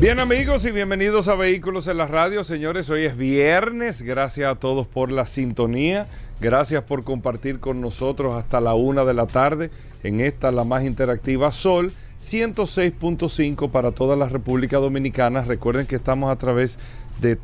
Bien amigos y bienvenidos a Vehículos en la Radio. Señores, hoy es viernes. Gracias a todos por la sintonía. Gracias por compartir con nosotros hasta la una de la tarde en esta, la más interactiva Sol 106.5 para toda la República Dominicana. Recuerden que estamos a través de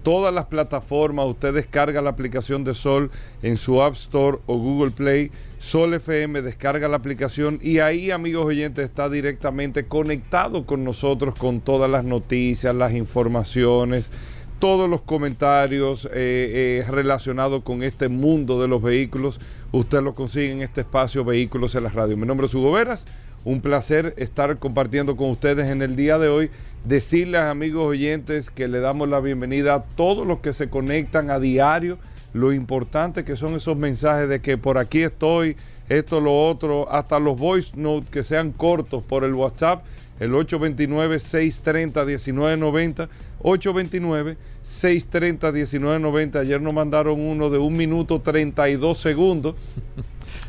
todas las plataformas. Usted descarga la aplicación de Sol en su App Store o Google Play. Sol FM, descarga la aplicación y ahí, amigos oyentes, está directamente conectado con nosotros con todas las noticias, las informaciones, todos los comentarios eh, eh, relacionados con este mundo de los vehículos. Usted lo consigue en este espacio Vehículos en la Radio. Mi nombre es Hugo Veras. Un placer estar compartiendo con ustedes en el día de hoy. Decirles, amigos oyentes, que le damos la bienvenida a todos los que se conectan a diario lo importante que son esos mensajes de que por aquí estoy, esto, lo otro, hasta los voice notes que sean cortos por el WhatsApp, el 829-630-1990, 829-630-1990. Ayer nos mandaron uno de un minuto 32 segundos.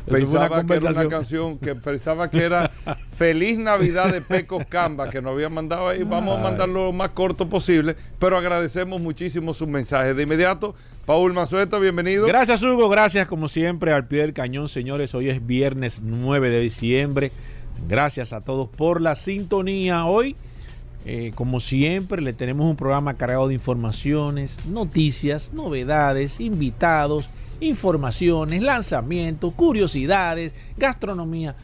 Pensaba que era una canción que pensaba que era Feliz Navidad de Pecos Camba, que nos había mandado ahí. Vamos a mandarlo lo más corto posible, pero agradecemos muchísimo sus mensajes. De inmediato, Paul Mazueta, bienvenido. Gracias, Hugo. Gracias, como siempre, al pie del cañón, señores. Hoy es viernes 9 de diciembre. Gracias a todos por la sintonía. Hoy, eh, como siempre, le tenemos un programa cargado de informaciones, noticias, novedades, invitados informaciones, lanzamientos, curiosidades, gastronomía.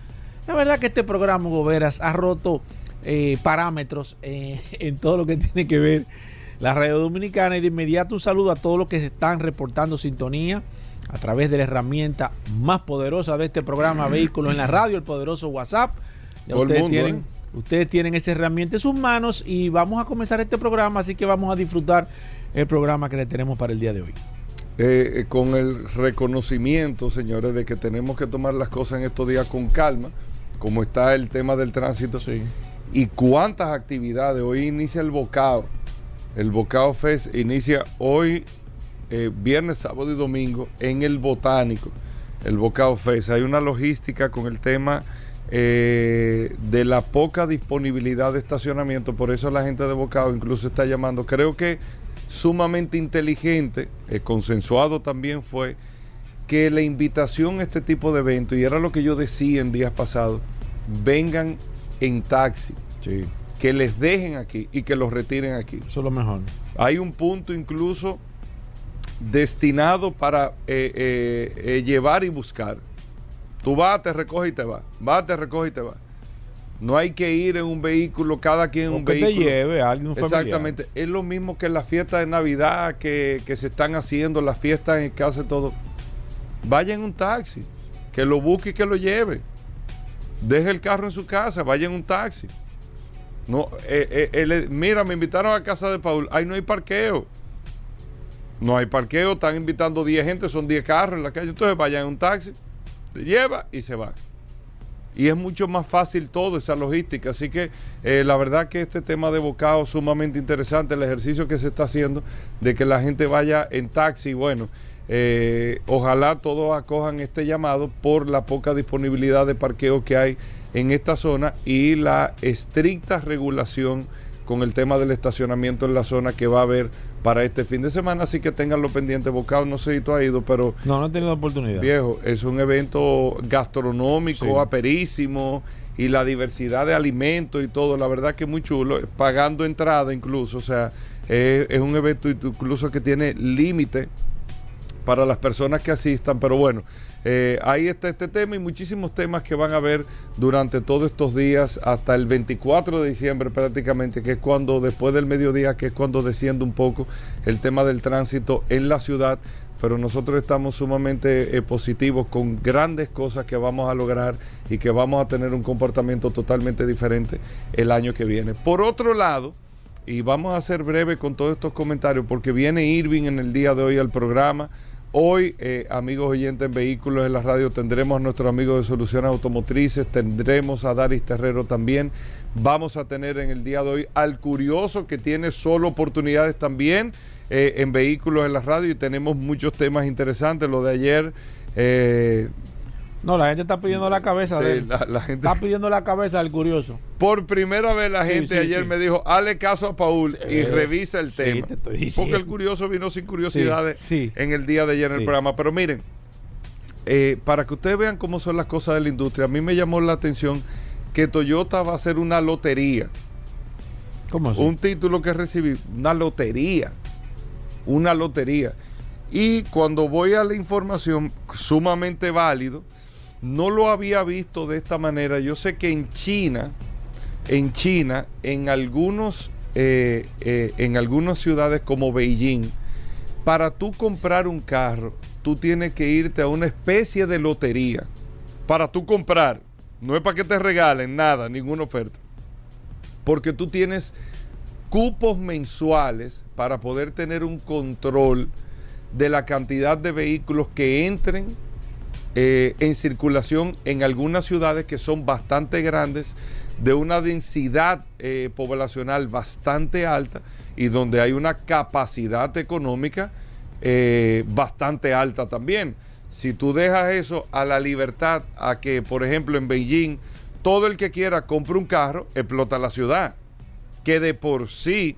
La verdad que este programa, Goberas, ha roto eh, parámetros eh, en todo lo que tiene que ver la radio dominicana. Y de inmediato un saludo a todos los que se están reportando sintonía a través de la herramienta más poderosa de este programa, Vehículos en la Radio, el poderoso WhatsApp. ustedes, tienen, ¿eh? ustedes tienen esa herramienta en sus manos y vamos a comenzar este programa, así que vamos a disfrutar el programa que le tenemos para el día de hoy. Eh, eh, con el reconocimiento, señores, de que tenemos que tomar las cosas en estos días con calma, como está el tema del tránsito. Sí. Y cuántas actividades. Hoy inicia el Bocao. El Bocao Fest inicia hoy, eh, viernes, sábado y domingo, en el Botánico. El Bocao Fest. Hay una logística con el tema de la poca disponibilidad de estacionamiento. Por eso la gente de Bocao incluso está llamando. Creo que sumamente inteligente, eh, consensuado también fue que la invitación a este tipo de eventos, y era lo que yo decía en días pasados, vengan en taxi. Que les dejen aquí y que los retiren aquí. Eso es lo mejor. Hay un punto incluso destinado para eh, eh, llevar y buscar. Tú vas, te recoges y te vas. Vas, te recoges y te vas. No hay que ir en un vehículo, cada quien en un que vehículo. te lleve a alguien Exactamente. Es lo mismo que las fiestas de Navidad que, se están haciendo, las fiestas en que hace todo. Vaya en un taxi, que lo busque y que lo lleve. Deje el carro en su casa, vaya en un taxi. No, eh, eh, mira, me invitaron a casa de Paul. Ahí no hay parqueo. No hay parqueo, están invitando 10 gente, son 10 carros en la calle. Entonces vaya en un taxi, se lleva y se va y es mucho más fácil todo esa logística. Así que eh, la verdad que este tema de bocado es sumamente interesante, el ejercicio que se está haciendo de que la gente vaya en taxi. Bueno, eh, ojalá todos acojan este llamado por la poca disponibilidad de parqueo que hay en esta zona y la estricta regulación con el tema del estacionamiento en la zona que va a haber para este fin de semana, así que tenganlo pendiente. Bocado, no sé si tú has ido, pero... No, no he tenido oportunidad. Viejo, es un evento gastronómico, aperísimo, y la diversidad de alimentos y todo, la verdad que es muy chulo, pagando entrada incluso, o sea, es un evento incluso que tiene límite para las personas que asistan, pero bueno, eh, ahí está este tema y muchísimos temas que van a ver durante todos estos días hasta el 24 de diciembre prácticamente, que es cuando después del mediodía, que es cuando desciende un poco el tema del tránsito en la ciudad, pero nosotros estamos sumamente eh, positivos con grandes cosas que vamos a lograr y que vamos a tener un comportamiento totalmente diferente el año que viene. Por otro lado, y vamos a ser breve con todos estos comentarios porque viene Irving en el día de hoy al programa Hoy, eh, amigos oyentes en vehículos en la radio, tendremos a nuestros amigos de Soluciones Automotrices, tendremos a Daris Terrero también. Vamos a tener en el día de hoy al curioso que tiene solo oportunidades también eh, en vehículos en la radio y tenemos muchos temas interesantes. Lo de ayer, eh, No, la gente está pidiendo la cabeza sí, de él. la, la gente... Está pidiendo la cabeza del curioso. Por primera vez la gente sí, ayer me dijo, hale caso a Paul y revisa el tema. te estoy diciendo. Porque el curioso vino sin curiosidades en el día de ayer en el programa. Pero miren, eh, para que ustedes vean cómo son las cosas de la industria, a mí me llamó la atención que Toyota va a hacer una lotería. ¿Cómo así? Un título que recibí, una lotería. Una lotería. Y cuando voy a la información, sumamente válido, no lo había visto de esta manera. Yo sé que en China, en China, en algunos, eh, eh, en algunas ciudades como Beijing, para tú comprar un carro, tú tienes que irte a una especie de lotería. Para tú comprar. No es para que te regalen nada, ninguna oferta porque tú tienes cupos mensuales para poder tener un control de la cantidad de vehículos que entren eh, en circulación en algunas ciudades que son bastante grandes, de una densidad eh, poblacional bastante alta y donde hay una capacidad económica eh, bastante alta también. Si tú dejas eso a la libertad, a que, por ejemplo, en Beijing, todo el que quiera compre un carro, explota la ciudad, que de por sí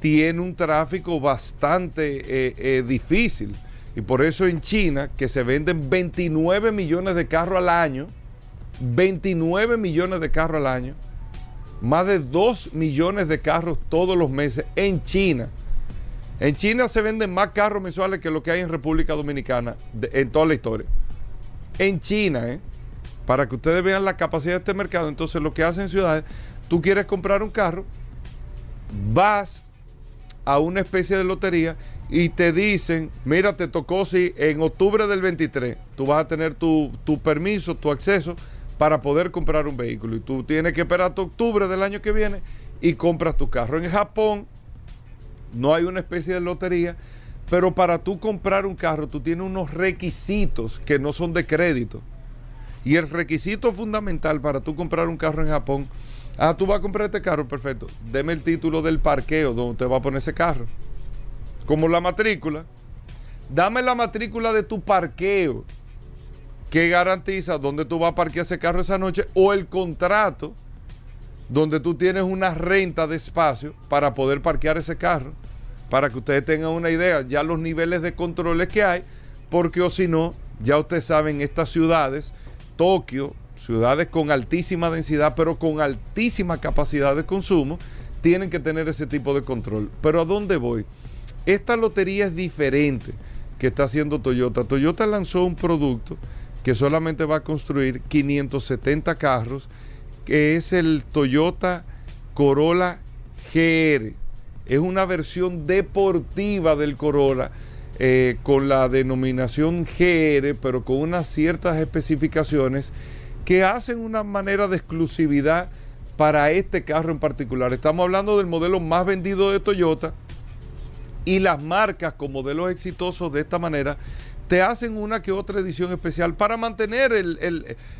tiene un tráfico bastante difícil. Y por eso en China, que se venden 29 millones de carros al año, 29 millones de carros al año, más de 2 millones de carros todos los meses en China. En China se venden más carros mensuales que lo que hay en República Dominicana en toda la historia. En China, ¿eh? para que ustedes vean la capacidad de este mercado. Entonces, lo que hacen ciudades, tú quieres comprar un carro, vas a una especie de lotería y te dicen, mira, te tocó si en octubre del 23 tú vas a tener tu, tu permiso, tu acceso para poder comprar un vehículo. Y tú tienes que esperar hasta octubre del año que viene y compras tu carro. En Japón no hay una especie de lotería, pero para tú comprar un carro tú tienes unos requisitos que no son de crédito. Y el requisito fundamental para tú comprar un carro en Japón, ah, tú vas a comprar este carro, perfecto, deme el título del parqueo donde usted va a poner ese carro. Como la matrícula. Dame la matrícula de tu parqueo que garantiza dónde tú vas a parquear ese carro esa noche o el contrato donde tú tienes una renta de espacio para poder parquear ese carro. Para que ustedes tengan una idea, ya los niveles de controles que hay, porque o si no, ya ustedes saben, estas ciudades, Tokio, ciudades con altísima densidad, pero con altísima capacidad de consumo, tienen que tener ese tipo de control. Pero ¿a dónde voy? Esta lotería es diferente que está haciendo Toyota. Toyota lanzó un producto que solamente va a construir 570 carros, que es el Toyota Corolla GR. Es una versión deportiva del Corolla eh, con la denominación GR, pero con unas ciertas especificaciones que hacen una manera de exclusividad para este carro en particular. Estamos hablando del modelo más vendido de Toyota y las marcas con modelos exitosos de esta manera te hacen una que otra edición especial para mantener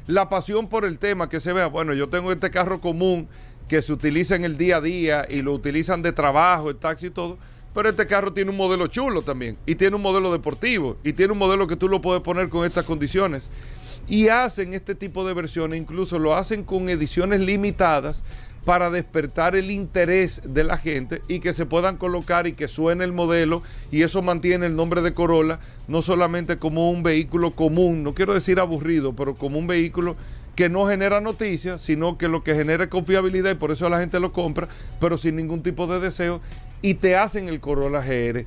la pasión por el tema, que se vea, bueno, yo tengo este carro común que se utiliza en el día a día y lo utilizan de trabajo, el taxi y todo, pero este carro tiene un modelo chulo también y tiene un modelo deportivo y tiene un modelo que tú lo puedes poner con estas condiciones. Y hacen este tipo de versiones, incluso lo hacen con ediciones limitadas para despertar el interés de la gente y que se puedan colocar y que suene el modelo y eso mantiene el nombre de Corolla no solamente como un vehículo común, no quiero decir aburrido, pero como un vehículo que no genera noticias, sino que lo que genera es confiabilidad y por eso la gente lo compra, pero sin ningún tipo de deseo y te hacen el Corolla GR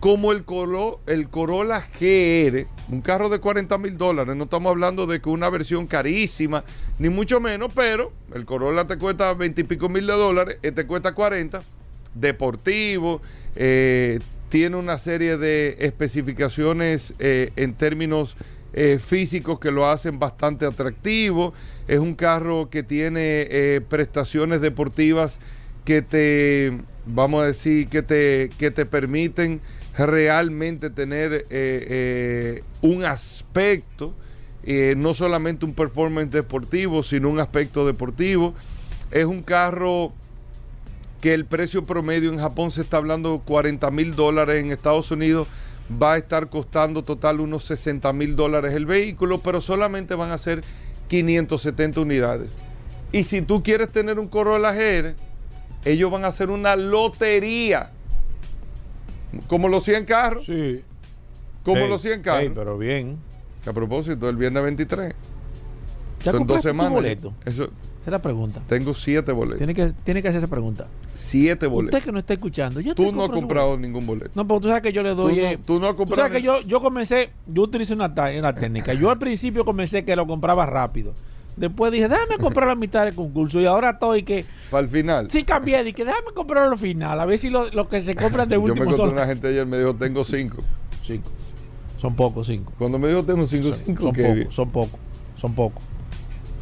como el, Coro- el Corolla GR, un carro de 40 mil dólares. No estamos hablando de que una versión carísima, ni mucho menos, pero el Corolla te cuesta 20 y pico mil de dólares, este cuesta 40, deportivo, eh, tiene una serie de especificaciones eh, en términos eh, físicos que lo hacen bastante atractivo. Es un carro que tiene prestaciones deportivas que te, vamos a decir, que te, que te permiten realmente tener eh, eh, un aspecto, eh, no solamente un performance deportivo, sino un aspecto deportivo. Es un carro que el precio promedio en Japón se está hablando de 40 mil dólares, en Estados Unidos va a estar costando total unos 60 mil dólares el vehículo, pero solamente van a ser 570 unidades. Y si tú quieres tener un Corolla GR, ellos van a hacer una lotería. Como los 100 carros. Sí. Como Ey, los 100 carros. ey, pero bien. Que a propósito, el viernes 23. ¿Ya Son dos tu semanas. boleto? Eso, Esa es la pregunta. tengo siete boletos. Tiene que, tiene que hacer esa pregunta. Siete boletos. Usted que no está escuchando. Yo Tú no has comprado boleto. ningún boleto. No, porque tú sabes que yo le doy. Tú no- eh, tú no has tú comprado sabes que yo, yo comencé, yo utilicé una, una técnica. Yo al principio comencé que lo compraba rápido. Después dije, déjame comprar la mitad del concurso. Y ahora estoy que. Para el final. Sí, cambié. Dije, déjame comprarlo al final. A ver si lo, lo que se compran de Yo me último encontré son. una gente ayer me dijo, tengo cinco. Cinco. Son pocos, cinco. Cuando me dijo, tengo cinco, cinco, Son pocos, son pocos. Son pocos.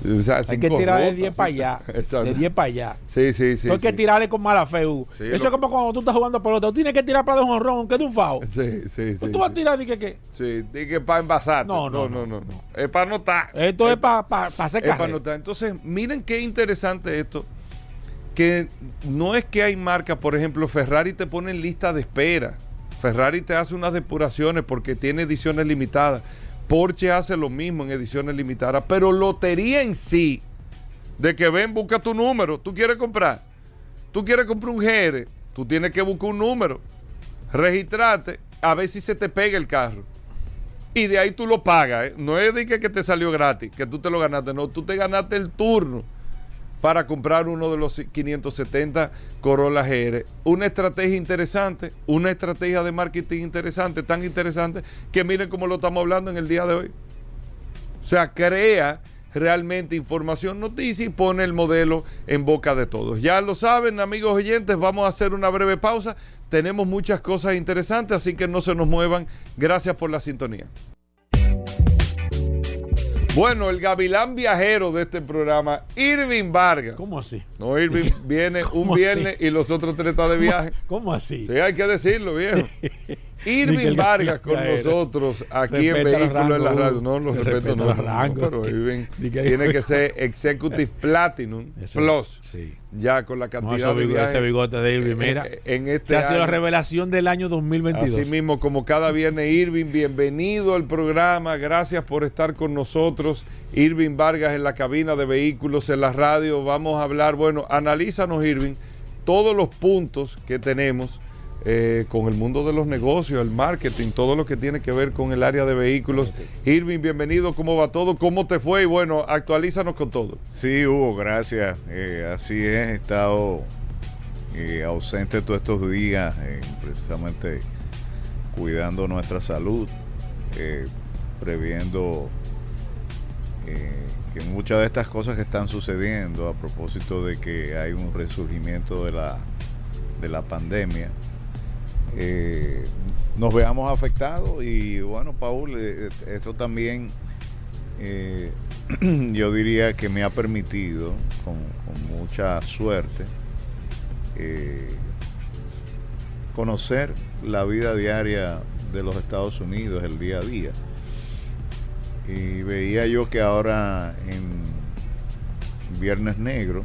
O sea, Hay que tirar de rotas, 10 sí. para allá. Exacto. De 10 para allá. Sí, sí, sí. Hay que tirarle con mala fe. Sí, Eso es como cuando tú estás jugando pelota. Tú tienes que tirar para de un honrón, que es de un fao. Sí, sí, sí. tú vas a tirar y que, que Sí, di que para envasar. No, no, no, no, no, no. Es para anotar. esto es para pa, pa hacer Es para anotar. Entonces, miren qué interesante esto. Que no es que hay marcas, por ejemplo, Ferrari te pone en lista de espera. Ferrari te hace unas depuraciones porque tiene ediciones limitadas. Porsche hace lo mismo en ediciones limitadas. Pero lotería en sí, de que ven, busca tu número. Tú quieres comprar. Tú quieres comprar un GR. Tú tienes que buscar un número. Registrarte. A ver si se te pega el carro. Y de ahí tú lo pagas. ¿eh? No es de que, que te salió gratis, que tú te lo ganaste. No, tú te ganaste el turno para comprar uno de los 570 Corolla GR. Una estrategia interesante, una estrategia de marketing interesante, tan interesante que miren cómo lo estamos hablando en el día de hoy. O sea, crea realmente información, noticia y pone el modelo en boca de todos. Ya lo saben, amigos oyentes, vamos a hacer una breve pausa. Tenemos muchas cosas interesantes, así que no se nos muevan. Gracias por la sintonía. Bueno, el gavilán viajero de este programa, Irving Vargas. ¿Cómo así? No, Irving viene un ¿Cómo viernes así? y los otros tres están de viaje. ¿Cómo así? Sí, hay que decirlo, viejo. Irving Vargas con nosotros aquí en Vehículos en la Radio. No, los respeto, no, pero Irving tiene que ser Executive Platinum Plus. Sí. Ya con la cantidad de ese bigote de Irving, mira. eh, En este Se ha sido la revelación del año 2022. Así mismo, como cada viernes, Irving, bienvenido al programa. Gracias por estar con nosotros. Irving Vargas en la cabina de vehículos en la radio. Vamos a hablar, bueno, analízanos, Irving, todos los puntos que tenemos eh, con el mundo de los negocios, el marketing, todo lo que tiene que ver con el área de vehículos. Irving, bienvenido. ¿Cómo va todo? ¿Cómo te fue? Y bueno, actualízanos con todo. Sí, Hugo, gracias. Eh, así es, he estado eh, ausente todos estos días, precisamente cuidando nuestra salud, previendo que muchas de estas cosas que están sucediendo a propósito de que hay un resurgimiento de la, de la pandemia, eh, nos veamos afectados y bueno, Paul, eh, esto también eh, yo diría que me ha permitido, con, mucha suerte, eh, conocer la vida diaria de los Estados Unidos, el día a día. Y veía yo que ahora en Viernes Negro,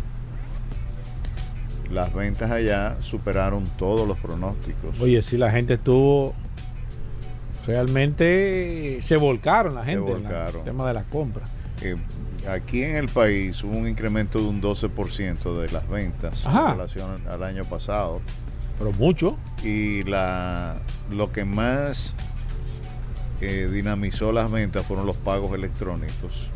las ventas allá superaron todos los pronósticos. Oye, sí, la gente estuvo. Realmente se volcaron la gente en volcaron. el tema de la compra. Eh, aquí en el país hubo un incremento de un 12% de las ventas Ajá. en relación al año pasado. Pero mucho. Y la, lo que más eh, dinamizó las ventas fueron los pagos electrónicos,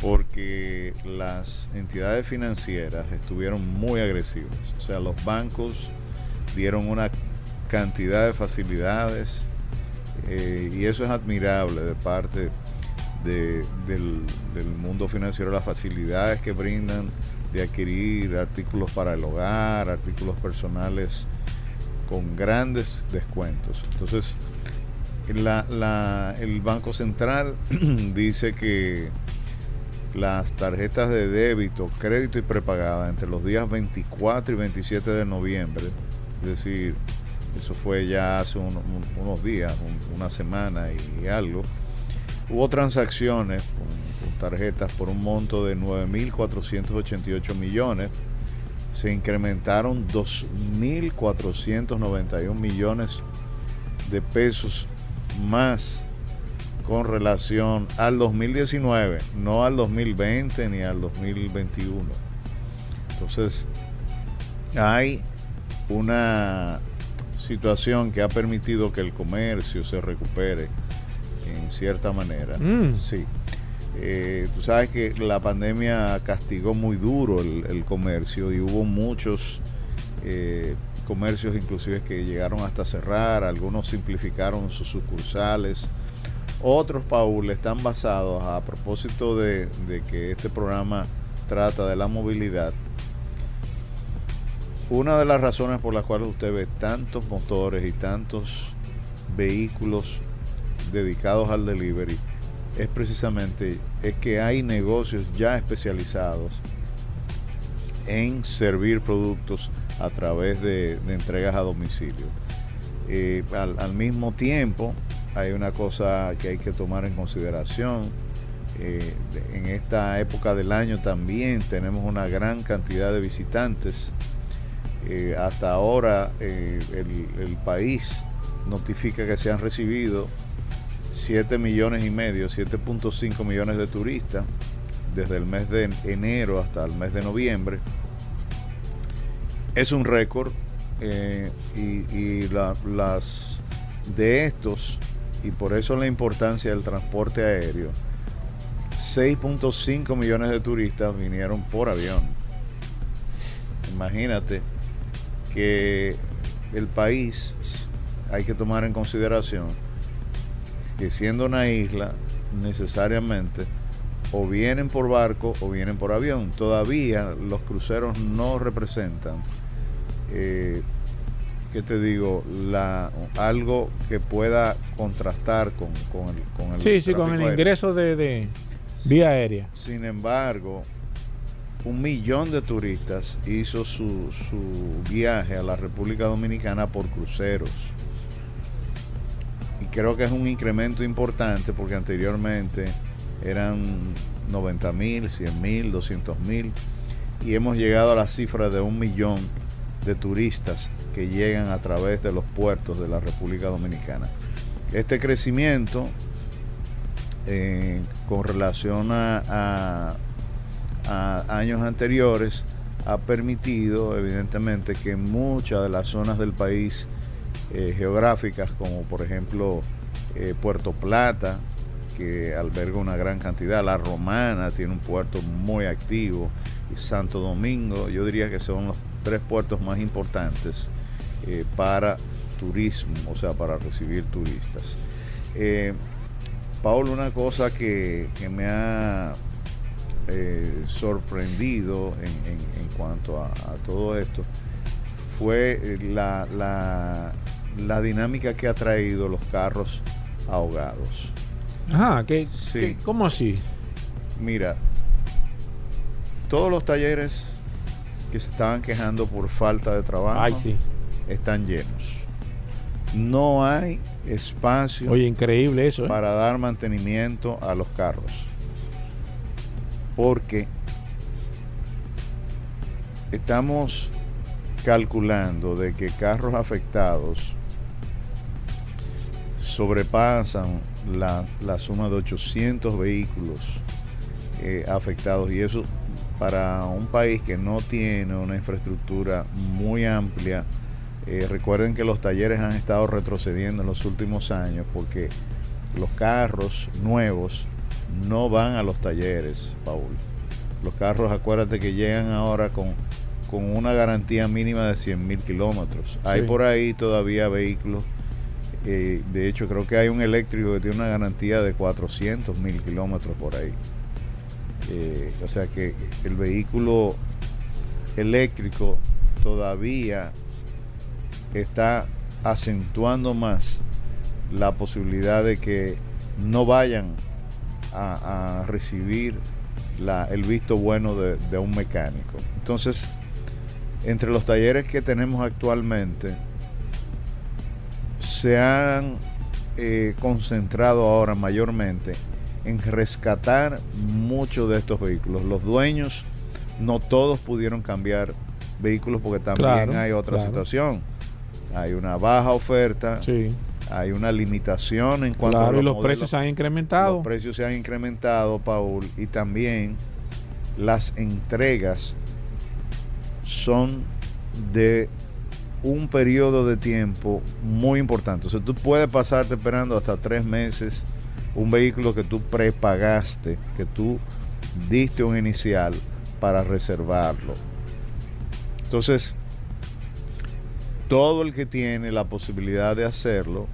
porque las entidades financieras estuvieron muy agresivas. O sea, los bancos dieron una cantidad de facilidades eh, y eso es admirable de parte de- del, mundo financiero, las facilidades que brindan de adquirir artículos para el hogar, artículos personales con grandes descuentos. Entonces, el Banco Central dice que las tarjetas de débito, crédito y prepagada entre los días 24 y 27 de noviembre, es decir, eso fue ya hace unos días, una semana y algo, hubo transacciones con, tarjetas por un monto de 9.488 millones, se incrementaron 2.491 millones de pesos más con relación al 2019, no al 2020 ni al 2021. Entonces, hay una situación que ha permitido que el comercio se recupere en cierta manera. Mm. Sí. Eh, tú sabes que la pandemia castigó muy duro el, comercio y hubo muchos eh, comercios inclusive que llegaron hasta cerrar, algunos simplificaron sus sucursales, otros, Paul, están basados a propósito de, que este programa trata de la movilidad. Una de las razones por las cuales usted ve tantos motores y tantos vehículos dedicados al delivery es precisamente es que hay negocios ya especializados en servir productos a través de, entregas a domicilio. Eh, al, mismo tiempo, hay una cosa que hay que tomar en consideración. Eh, en esta época del año también tenemos una gran cantidad de visitantes. Eh, hasta ahora el, el país notifica que se han recibido 7 millones y medio, 7.5 millones de turistas desde el mes de enero hasta el mes de noviembre. Es un récord eh, y, las de estos, y por eso la importancia del transporte aéreo, 6.5 millones de turistas vinieron por avión. Imagínate que el país hay que tomar en consideración que siendo una isla, necesariamente o vienen por barco o vienen por avión. Todavía los cruceros no representan, eh, ¿qué te digo? La, algo que pueda contrastar con, con el, con el Sí, sí, con el ingreso de, vía aérea. Sin embargo, un millón de turistas hizo su, su viaje a la República Dominicana por cruceros y creo que es un incremento importante porque anteriormente eran 90 mil, 100 mil, 200 mil y hemos llegado a la cifra de un millón de turistas que llegan a través de los puertos de la República Dominicana. Este crecimiento eh, con relación a, años anteriores ha permitido evidentemente que muchas de las zonas del país eh, geográficas como por ejemplo eh, Puerto Plata, que alberga una gran cantidad, La Romana tiene un puerto muy activo, y Santo Domingo, yo diría que son los tres puertos más importantes eh, para turismo, o sea, para recibir turistas. Paul, una cosa que, me ha sorprendido en, cuanto a, todo esto fue la, la dinámica que ha traído los carros ahogados. Ajá, ¿qué, sí. ¿cómo así? Mira, todos los talleres que se estaban quejando por falta de trabajo están llenos. No hay espacio Oye, increíble eso, ¿eh? para dar mantenimiento a los carros. Porque estamos calculando de que carros afectados sobrepasan la, suma de 800 vehículos eh, afectados y eso para un país que no tiene una infraestructura muy amplia. Eh, recuerden que los talleres han estado retrocediendo en los últimos años porque los carros nuevos no van a los talleres, Paul. Los carros, acuérdate que llegan ahora con, con una garantía mínima de 100 mil kilómetros. Hay por ahí todavía vehículos eh, de hecho, creo que hay un eléctrico que tiene una garantía de 400 mil kilómetros por ahí. Eh, o sea que el vehículo eléctrico todavía está acentuando más la posibilidad de que no vayan a, recibir el visto bueno de, un mecánico. Entonces, entre los talleres que tenemos actualmente, se han eh, concentrado ahora mayormente en rescatar muchos de estos vehículos. Los dueños no todos pudieron cambiar vehículos porque también Claro, hay otra claro. situación. Hay una baja oferta, Sí, hay una limitación en cuanto a claro, y los modelos. precios se han incrementado. Los precios se han incrementado, Paul, y también las entregas son de un periodo de tiempo muy importante. O sea, tú puedes pasarte esperando hasta tres meses un vehículo que tú prepagaste, que tú diste un inicial para reservarlo. Entonces, todo el que tiene la posibilidad de hacerlo,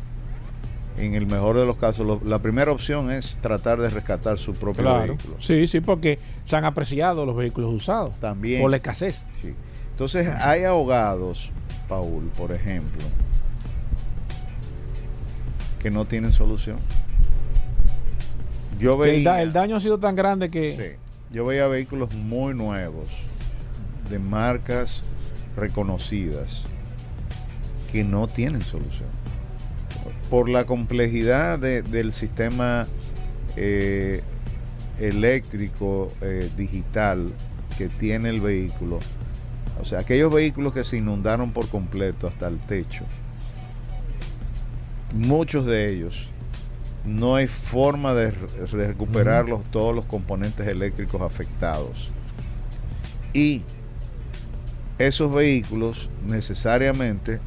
en el mejor de los casos, lo- la primera opción es tratar de rescatar su propio Claro. vehículo. Sí, sí, porque se han apreciado los vehículos usados También. por la escasez. Sí. Entonces, hay abogados, Paul, por ejemplo, que no tienen solución. Yo El, veía, da- el daño ha sido tan grande que Sí. yo veía vehículos muy nuevos, de marcas reconocidas, que no tienen solución. Por la complejidad de- del sistema eh, eléctrico eh, digital que tiene el vehículo, o sea, aquellos vehículos que se inundaron por completo hasta el techo, muchos de ellos no hay forma de re- recuperar los- todos los componentes eléctricos afectados. Y esos vehículos necesariamente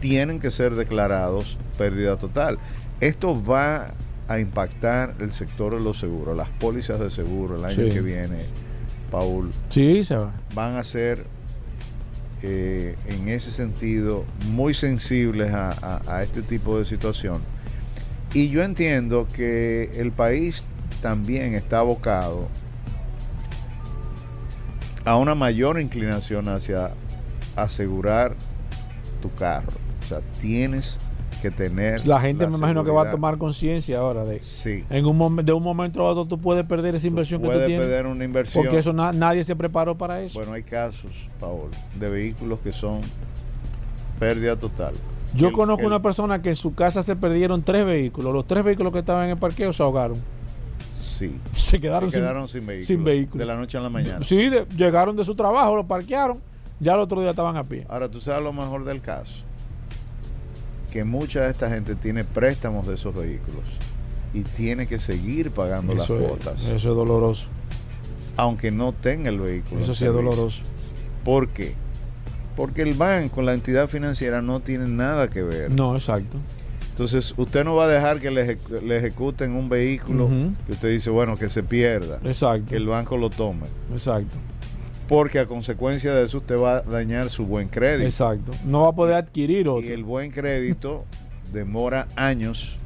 tienen que ser declarados pérdida total. Esto va a impactar el sector de los seguros, las pólizas de seguro el año Sí. que viene, Paul, sí, se va. van a ser eh, en ese sentido muy sensibles a, a- a este tipo de situación. Y yo entiendo que el país también está abocado a una mayor inclinación hacia asegurar tu carro. O sea, tienes que tener... La gente me imagino que va a tomar conciencia ahora de Sí. en un de un momento a otro tú puedes perder esa inversión que tú Puedes tienes. perder una inversión. Porque eso na- nadie se preparó para eso. Bueno, hay casos, Paolo, de vehículos que son pérdida total. Yo El- conozco el- una persona que en su casa se perdieron tres vehículos. Los tres vehículos que estaban en el parqueo se ahogaron. Sí. Se quedaron, Se quedaron sin, vehículo. sin vehículo. De la noche a la mañana. Sí, de- llegaron de su trabajo, lo parquearon. Ya el otro día estaban a pie. Ahora, tú sabes lo mejor del caso. Que mucha de esta gente tiene préstamos de esos vehículos y tiene que seguir pagando Eso las es, cuotas, eso es doloroso. aunque no tenga el vehículo. Eso sí es doloroso. ¿Por qué? Porque el banco, la entidad financiera, no tiene nada que ver. No, exacto. Entonces, usted no va a dejar que le, ejecu- le ejecuten un vehículo que usted dice, bueno, que se pierda, Exacto. que el banco lo tome. Exacto. Porque a consecuencia de eso usted va a dañar su buen crédito. Exacto. No va a poder adquirir otro. Y el buen crédito demora años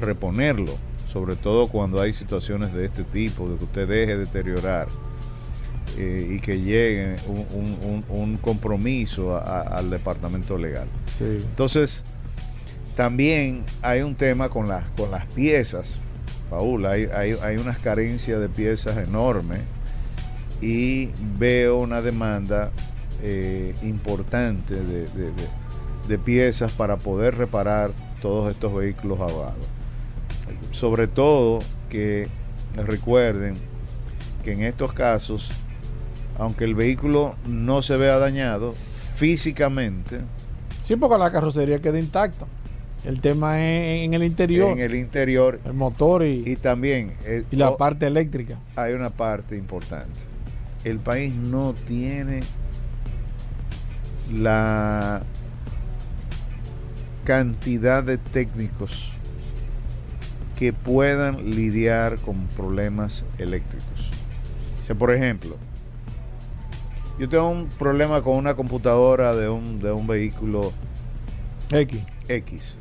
reponerlo, sobre todo cuando hay situaciones de este tipo, de que usted deje deteriorar eh, y que llegue un, un- compromiso a- a- al departamento legal. Sí. Entonces, también hay un tema con las, con las piezas, Paul, hay, hay, hay unas carencias de piezas enormes y veo una demanda eh, importante de, de- de- de piezas para poder reparar todos estos vehículos ahogados. Sobre todo que recuerden que en estos casos, aunque el vehículo no se vea dañado físicamente, Sí, porque la carrocería queda intacta. El tema es en el interior, en el interior el motor y, y también eh, y la parte eléctrica. hay una parte importante. El país no tiene la cantidad de técnicos que puedan lidiar con problemas eléctricos. O sea, por ejemplo, yo tengo un problema con una computadora de un, de un vehículo X. X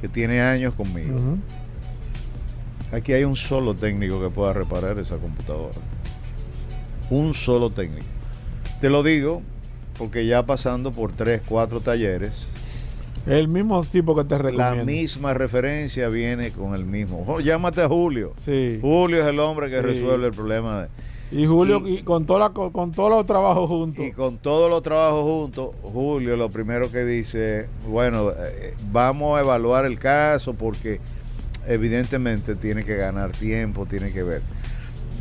que tiene años conmigo. Aquí hay un solo técnico que pueda reparar esa computadora. Un solo técnico. Te lo digo porque ya pasando por tres, cuatro talleres, El mismo tipo que te la recomiendo. misma referencia viene con el mismo. Oh, llámate a Julio. Sí. Julio es el hombre que Sí. resuelve el problema. de- Y Julio, Y- y con, toda la- con, todos los trabajos juntos. Y con todos los trabajos juntos, Julio lo primero que dice, bueno, eh, vamos a evaluar el caso porque evidentemente tiene que ganar tiempo, tiene que ver.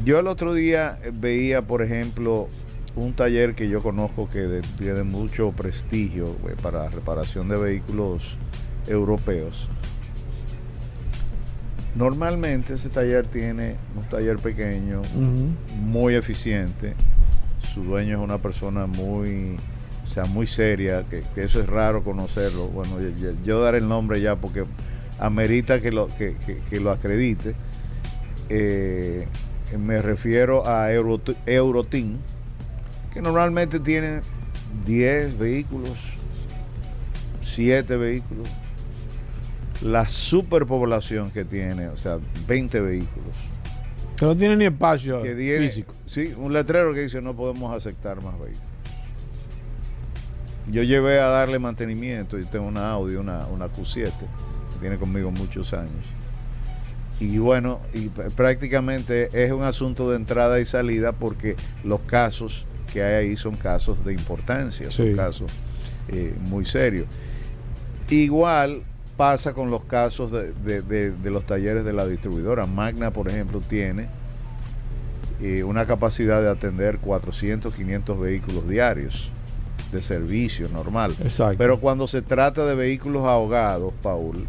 Yo el otro día eh, veía, por ejemplo, un taller que yo conozco que tiene mucho prestigio eh, para reparación de vehículos europeos. Normalmente ese taller tiene un taller pequeño, muy eficiente. Su dueño es una persona muy, o sea, muy seria, que, que eso es raro conocerlo. Bueno, yo, yo- yo daré el nombre ya porque amerita que lo, que, que- que lo acredite. Eh, me refiero a Euro, Euroteam, que normalmente tiene 10 vehículos, 7 vehículos. La superpoblación que tiene, o sea, 20 vehículos Que no tiene ni espacio que tiene, físico. sí, un letrero que dice no podemos aceptar más vehículos. Yo llevé a darle mantenimiento, yo tengo una Audi, una, una Q7, que tiene conmigo muchos años. Y bueno, y prácticamente es un asunto de entrada y salida porque los casos que hay ahí son casos de importancia, son Sí. casos eh, muy serios. Igual pasa con los casos de, de- de- de los talleres de la distribuidora. Magna, por ejemplo, tiene eh, una capacidad de atender 400, 500 vehículos diarios de servicio normal. Exacto. Pero cuando se trata de vehículos ahogados, Paul,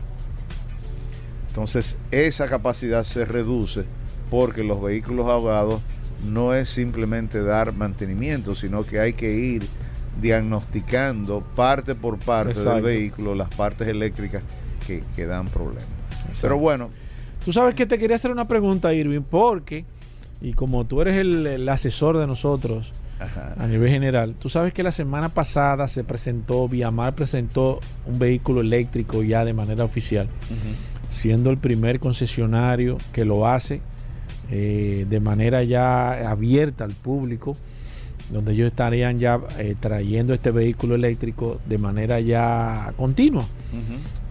entonces esa capacidad se reduce porque los vehículos ahogados no es simplemente dar mantenimiento, sino que hay que ir diagnosticando parte por parte Exacto. del vehículo las partes eléctricas que, que dan problemas. Exacto. Pero bueno, Tú sabes que te quería hacer una pregunta, Irving, porque, y como tú eres el, el asesor de nosotros ajá, a nivel general, tú sabes que la semana pasada se presentó, Viamar presentó un vehículo eléctrico ya de manera oficial, siendo el primer concesionario que lo hace eh, de manera ya abierta al público, donde ellos estarían ya eh, trayendo este vehículo eléctrico de manera ya continua.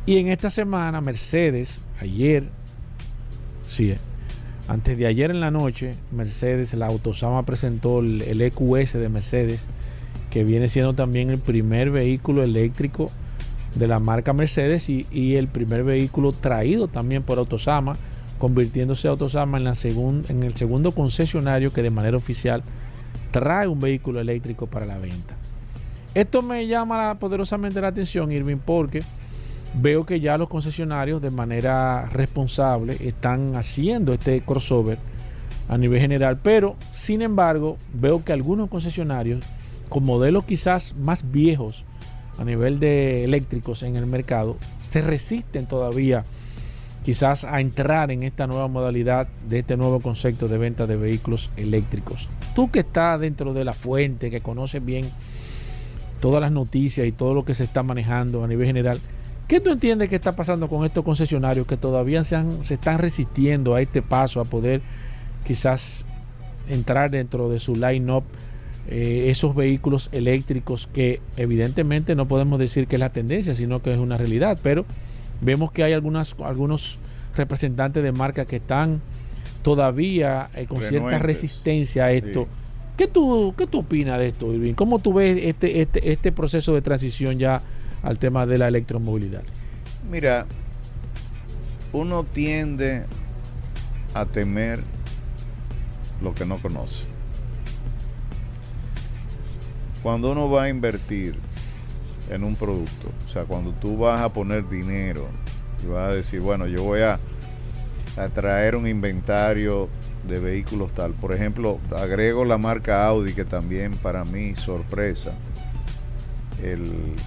Y en esta semana, Mercedes, ayer, sí, eh, antes de ayer en la noche, Mercedes, la Autosama presentó el, el EQS de Mercedes, que viene siendo también el primer vehículo eléctrico de la marca Mercedes y, y el primer vehículo traído también por Autosama, convirtiéndose Autosama en, la segun- en el segundo concesionario que de manera oficial trae un vehículo eléctrico para la venta. Esto me llama poderosamente la atención, Irving, porque veo que ya los concesionarios de manera responsable están haciendo este crossover a nivel general, pero sin embargo veo que algunos concesionarios con modelos quizás más viejos a nivel de eléctricos en el mercado se resisten todavía quizás a entrar en esta nueva modalidad de este nuevo concepto de venta de vehículos eléctricos. Tú que estás dentro de la fuente, que conoces bien todas las noticias y todo lo que se está manejando a nivel general, ¿qué tú entiendes que está pasando con estos concesionarios que todavía se, están resistiendo a este paso, a poder quizás entrar dentro de su line-up eh, esos vehículos eléctricos que evidentemente no podemos decir que es la tendencia, sino que es una realidad, pero vemos que hay algunas, algunos representantes de marca que están todavía eh, con cierta resistencia a esto. Sí. ¿Qué tú, ¿Qué tú opinas de esto, Irving? ¿Cómo tú ves este, este, este proceso de transición ya al tema de la electromovilidad? Mira, uno tiende a temer lo que no conoce. Cuando uno va a invertir en un producto, o sea, cuando tú vas a poner dinero y vas a decir, bueno, yo voy a, a traer un inventario de vehículos tal. Por ejemplo, agrego la marca Audi, que también para mí sorpresa. El,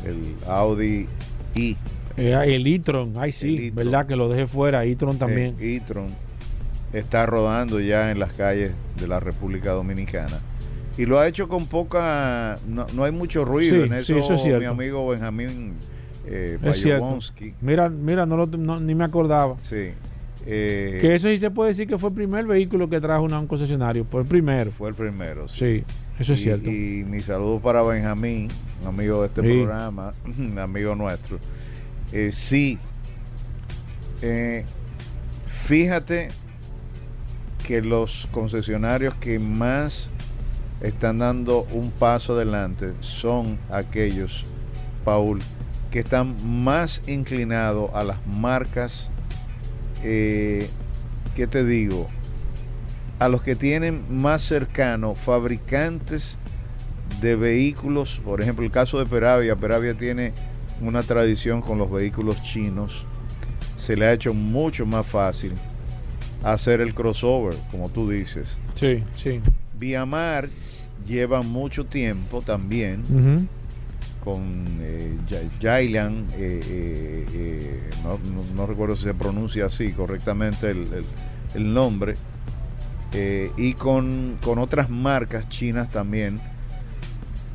el Audi i Eh, el e-tron, ay sí, El. ¿verdad? Que lo dejé fuera, e-tron también. El e-tron está rodando ya en las calles de la República Dominicana. Y lo ha hecho con poca. No, no hay mucho ruido Sí, en sí, eso. eso es cierto. mi amigo Benjamín eh, Mira, mira, no, lo- no- ni me acordaba. Sí. eh, Que eso sí se puede decir que fue el primer vehículo que trajo una- un concesionario, fue el primero. fue el primero. sí. Sí, eso es y, cierto. Y mi saludo para Benjamín, un amigo de este Sí. programa, un amigo nuestro. Eh, sí, eh, fíjate que los concesionarios que más están dando un paso adelante son aquellos, Paul, que están más inclinados a las marcas, eh, ¿qué te digo? A los que tienen más cercano fabricantes de vehículos, por ejemplo el caso de Peravia, Peravia tiene una tradición con los vehículos chinos, se le ha hecho mucho más fácil hacer el crossover, como tú dices. Sí, sí. Viamar lleva mucho tiempo también con eh, Jailan, eh, eh, eh, no, no- no recuerdo si se pronuncia así correctamente el, el- el nombre, y con, con otras marcas chinas también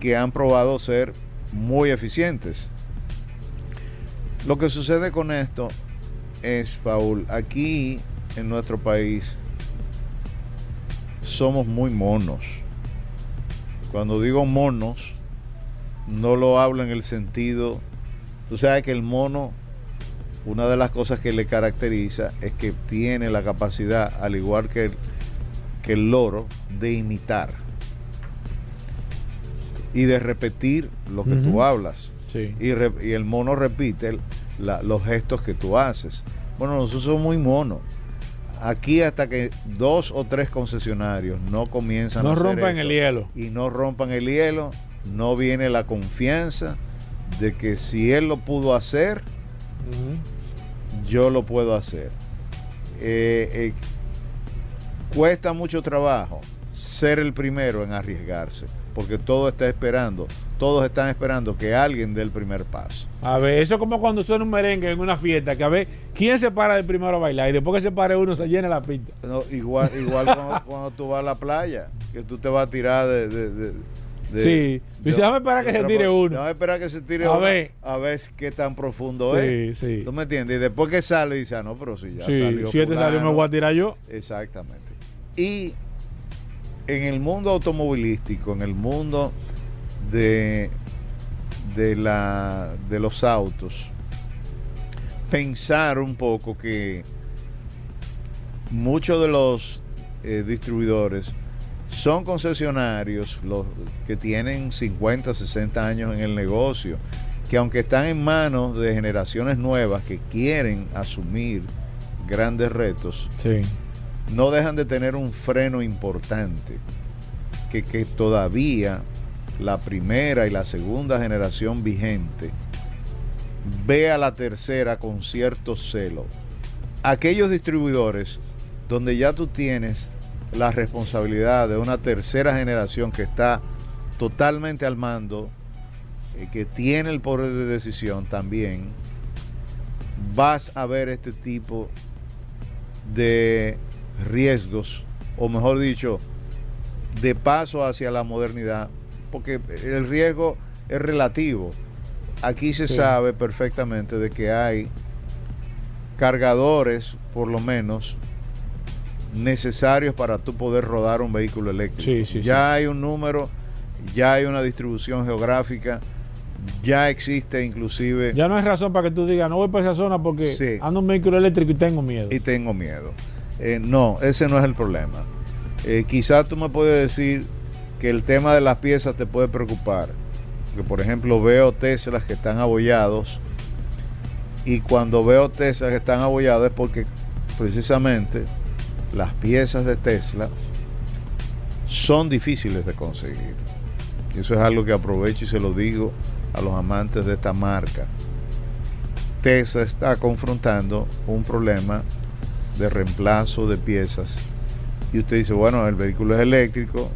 que han probado ser muy eficientes. Lo que sucede con esto es, Paul, aquí en nuestro país somos muy monos. Cuando digo monos, no lo hablo en el sentido, tú sabes que el mono, una de las cosas que le caracteriza es que tiene la capacidad, al igual que el, que el loro, de imitar y de repetir lo que tú hablas. Sí. Y, re- y el mono repite la- los gestos que tú haces. Bueno, nosotros somos muy monos. Aquí hasta que dos o tres concesionarios no comienzan No a hacer rompan esto el hielo. y no rompan el hielo, no viene la confianza de que si él lo pudo hacer, yo lo puedo hacer. Eh, eh, cuesta mucho trabajo ser el primero en arriesgarse, porque todo está esperando, todos están esperando que alguien dé el primer paso. A ver, eso es como cuando suena un merengue en una fiesta, que a ver, ¿quién se para de primero a bailar? Y después que se pare uno, se llena la pista. No, igual igual cuando, cuando tú vas a la playa, que tú te vas a tirar de... de- de- de- Sí. Tú dices, déjame esperar que se tire uno. Déjame esperar que se tire A uno, ver. A ver qué tan profundo Sí, es. sí. ¿Tú me entiendes? Y después que sale, dice, ah, no, pero si ya Sí, salió si este salió me fulano". voy a tirar yo. Exactamente. Y en el mundo automovilístico, en el mundo de, de, la, de los autos, pensar un poco que muchos de los eh, distribuidores son concesionarios los que tienen 50, 60 años en el negocio, que aunque están en manos de generaciones nuevas que quieren asumir grandes retos, Sí. no dejan de tener un freno importante, que, que todavía la primera y la segunda generación vigente ve a la tercera con cierto celo. Aquellos distribuidores donde ya tú tienes la responsabilidad de una tercera generación que está totalmente al mando, eh, que tiene el poder de decisión también, vas a ver este tipo de riesgos, o mejor dicho, de paso hacia la modernidad, porque el riesgo es relativo. Aquí se Sí. sabe perfectamente de que hay cargadores, por lo menos, necesarios para tú poder rodar un vehículo eléctrico. Sí, sí, ya hay un número, ya hay una distribución geográfica, ya existe inclusive Ya no hay razón para que tú digas, no voy para esa zona porque ando en vehículo eléctrico y tengo miedo. y tengo miedo. Eh, no, ese no es el problema. Eh, quizás tú me puedes decir que el tema de las piezas te puede preocupar. Que por ejemplo veo Teslas que están abollados y cuando veo Teslas que están abollados es porque precisamente las piezas de Tesla son difíciles de conseguir. Y eso es algo que aprovecho y se lo digo a los amantes de esta marca. Tesla está confrontando un problema de reemplazo de piezas. Y usted dice, bueno, el vehículo es eléctrico,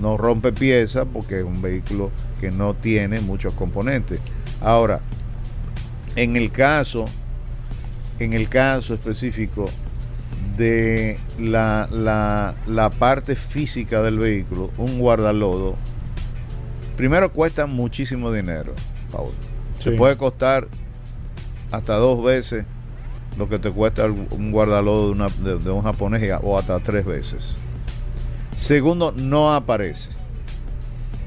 no rompe piezas porque es un vehículo que no tiene muchos componentes. Ahora, en el caso, en el caso específico de la, la, la parte física del vehículo, un guardalodo, primero cuesta muchísimo dinero, Paul. Se Sí. puede costar hasta dos veces lo que te cuesta un guardalodo de, una- de- de un japonés o hasta tres veces. Segundo, no aparece.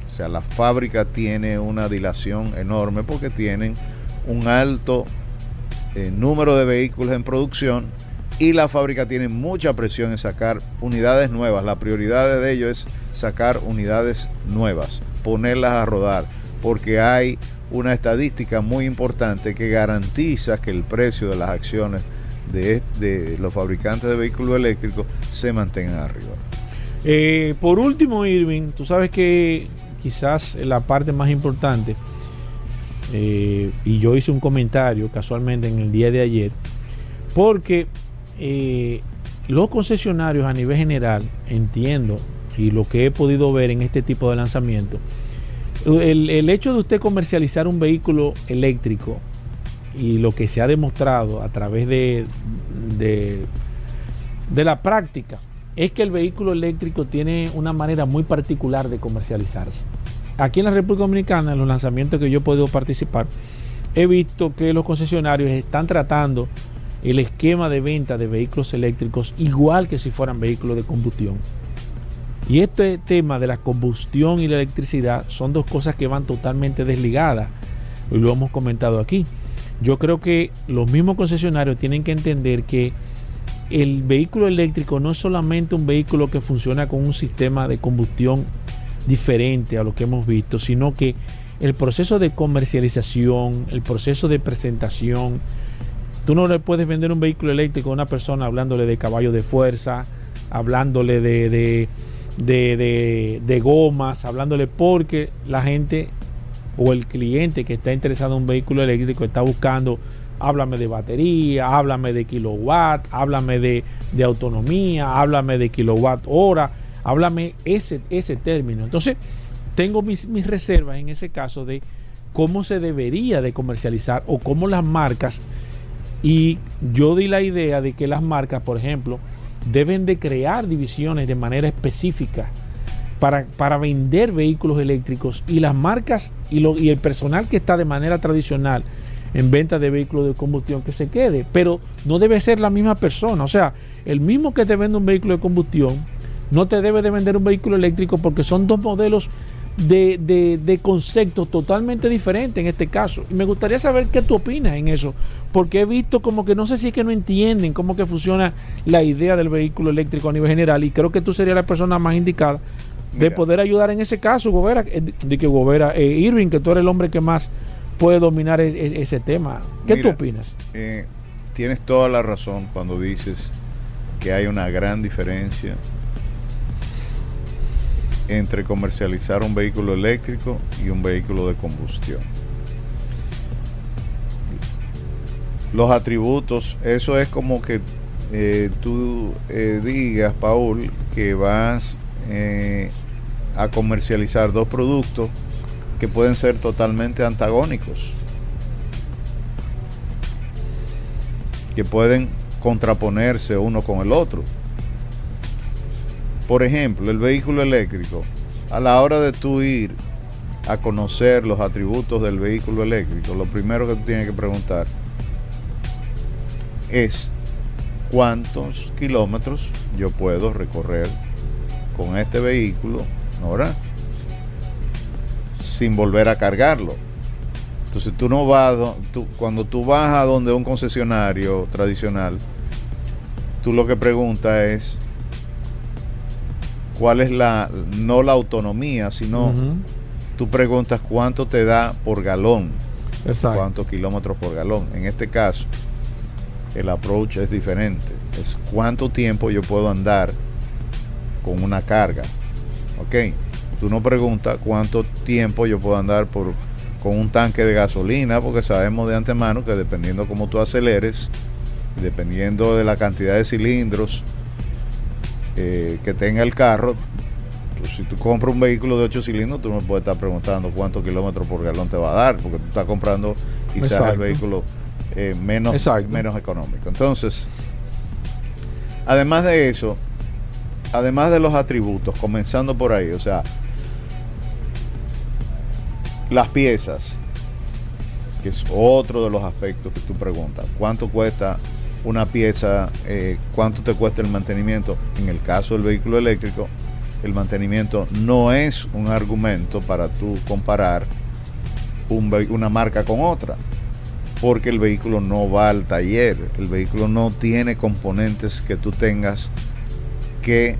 O sea, la fábrica tiene una dilación enorme porque tienen un alto eh, número de vehículos en producción y la fábrica tiene mucha presión en sacar unidades nuevas. La prioridad de ellos es sacar unidades nuevas, ponerlas a rodar, porque hay una estadística muy importante que garantiza que el precio de las acciones de, de los fabricantes de vehículos eléctricos se mantengan arriba. Eh, por último, Irving, tú sabes que quizás la parte más importante, eh, y yo hice un comentario casualmente en el día de ayer, porque eh, los concesionarios a nivel general, entiendo, y lo que he podido ver en este tipo de lanzamiento, el, hecho de usted comercializar un vehículo eléctrico y lo que se ha demostrado a través de, de, de la práctica es que el vehículo eléctrico tiene una manera muy particular de comercializarse. Aquí en la República Dominicana, en los lanzamientos que yo he podido participar, he visto que los concesionarios están tratando el esquema de venta de vehículos eléctricos igual que si fueran vehículos de combustión. Y este tema de la combustión y la electricidad son dos cosas que van totalmente desligadas. Y lo hemos comentado aquí. Yo creo que los mismos concesionarios tienen que entender que el vehículo eléctrico no es solamente un vehículo que funciona con un sistema de combustión diferente a lo que hemos visto, sino que el proceso de comercialización, el proceso de presentación, tú no le puedes vender un vehículo eléctrico a una persona hablándole de caballo de fuerza, hablándole de, de de, de, gomas, hablándole porque la gente o el cliente que está interesado en un vehículo eléctrico está buscando, háblame de batería, háblame de kilowatt, háblame de, de autonomía, háblame de kilowatt hora, háblame ese, ese término. Entonces, tengo mis, mis reservas en ese caso de cómo se debería de comercializar o cómo las marcas, y yo di la idea de que las marcas, por ejemplo, deben de crear divisiones de manera específica para, para vender vehículos eléctricos y las marcas y, y el personal que está de manera tradicional en venta de vehículos de combustión que se quede, pero no debe ser la misma persona, o sea, el mismo que te vende un vehículo de combustión no te debe de vender un vehículo eléctrico porque son dos modelos de, de, conceptos totalmente diferentes en este caso. Y me gustaría saber qué tú opinas en eso, porque he visto como que no sé si es que no entienden cómo que funciona la idea del vehículo eléctrico a nivel general y creo que tú serías la persona más indicada de poder ayudar en ese caso, Gobera, eh, de que Gobera, eh, Irving, que tú eres el hombre que más puede dominar ese tema. ¿Qué tú opinas? Eh, tienes toda la razón cuando dices que hay una gran diferencia entre comercializar un vehículo eléctrico y un vehículo de combustión. Los atributos, eso es como que eh, tú eh, digas, Paul, que vas eh, a comercializar dos productos que pueden ser totalmente antagónicos, que pueden contraponerse uno con el otro. Por ejemplo, el vehículo eléctrico, a la hora de tú ir a conocer los atributos del vehículo eléctrico, lo primero que tú tienes que preguntar es cuántos kilómetros yo puedo recorrer con este vehículo, ¿no? Sin volver a cargarlo. Entonces tú no vas, tú, cuando tú vas a donde un concesionario tradicional, tú lo que preguntas es cuál es la, no la autonomía, sino tú preguntas cuánto te da por galón, cuántos kilómetros por galón. En este caso, el approach es diferente, es cuánto tiempo yo puedo andar con una carga. ¿Ok? Tú no preguntas cuánto tiempo yo puedo andar por, con un tanque de gasolina, porque sabemos de antemano que dependiendo cómo tú aceleres, dependiendo de la cantidad de cilindros, eh, que tenga el carro, pues, si tú compras un vehículo de 8 cilindros, tú no puedes estar preguntando cuántos kilómetros por galón te va a dar, porque tú estás comprando quizás el vehículo eh, menos, menos económico. Entonces, además de eso, además de los atributos, comenzando por ahí, o sea, las piezas, que es otro de los aspectos que tú preguntas, ¿cuánto cuesta una pieza, eh, cuánto te cuesta el mantenimiento. En el caso del vehículo eléctrico, el mantenimiento no es un argumento para tú comparar una marca con otra. porque el vehículo no va al taller, el vehículo no tiene componentes que tú tengas que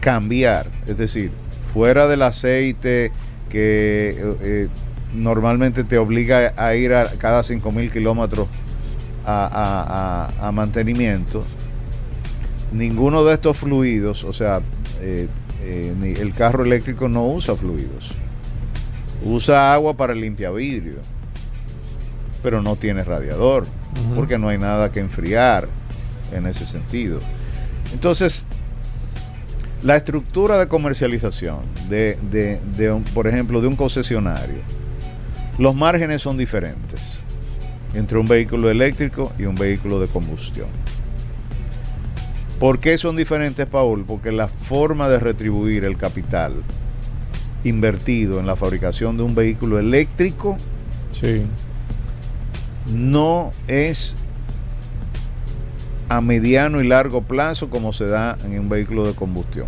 cambiar, es decir, fuera del aceite que eh, eh, normalmente te obliga a ir a cada 5.000 kilómetros a, mantenimiento, ninguno de estos fluidos, o sea, eh, el carro eléctrico no usa fluidos, usa agua para limpiar vidrio pero no tiene radiador, porque no hay nada que enfriar en ese sentido. Entonces, la estructura de comercialización de, por ejemplo, de un concesionario, los márgenes son diferentes entre un vehículo eléctrico y un vehículo de combustión. ¿Por qué son diferentes, Paul? Porque la forma de retribuir el capital invertido en la fabricación de un vehículo eléctrico sí no es a mediano y largo plazo como se da en un vehículo de combustión.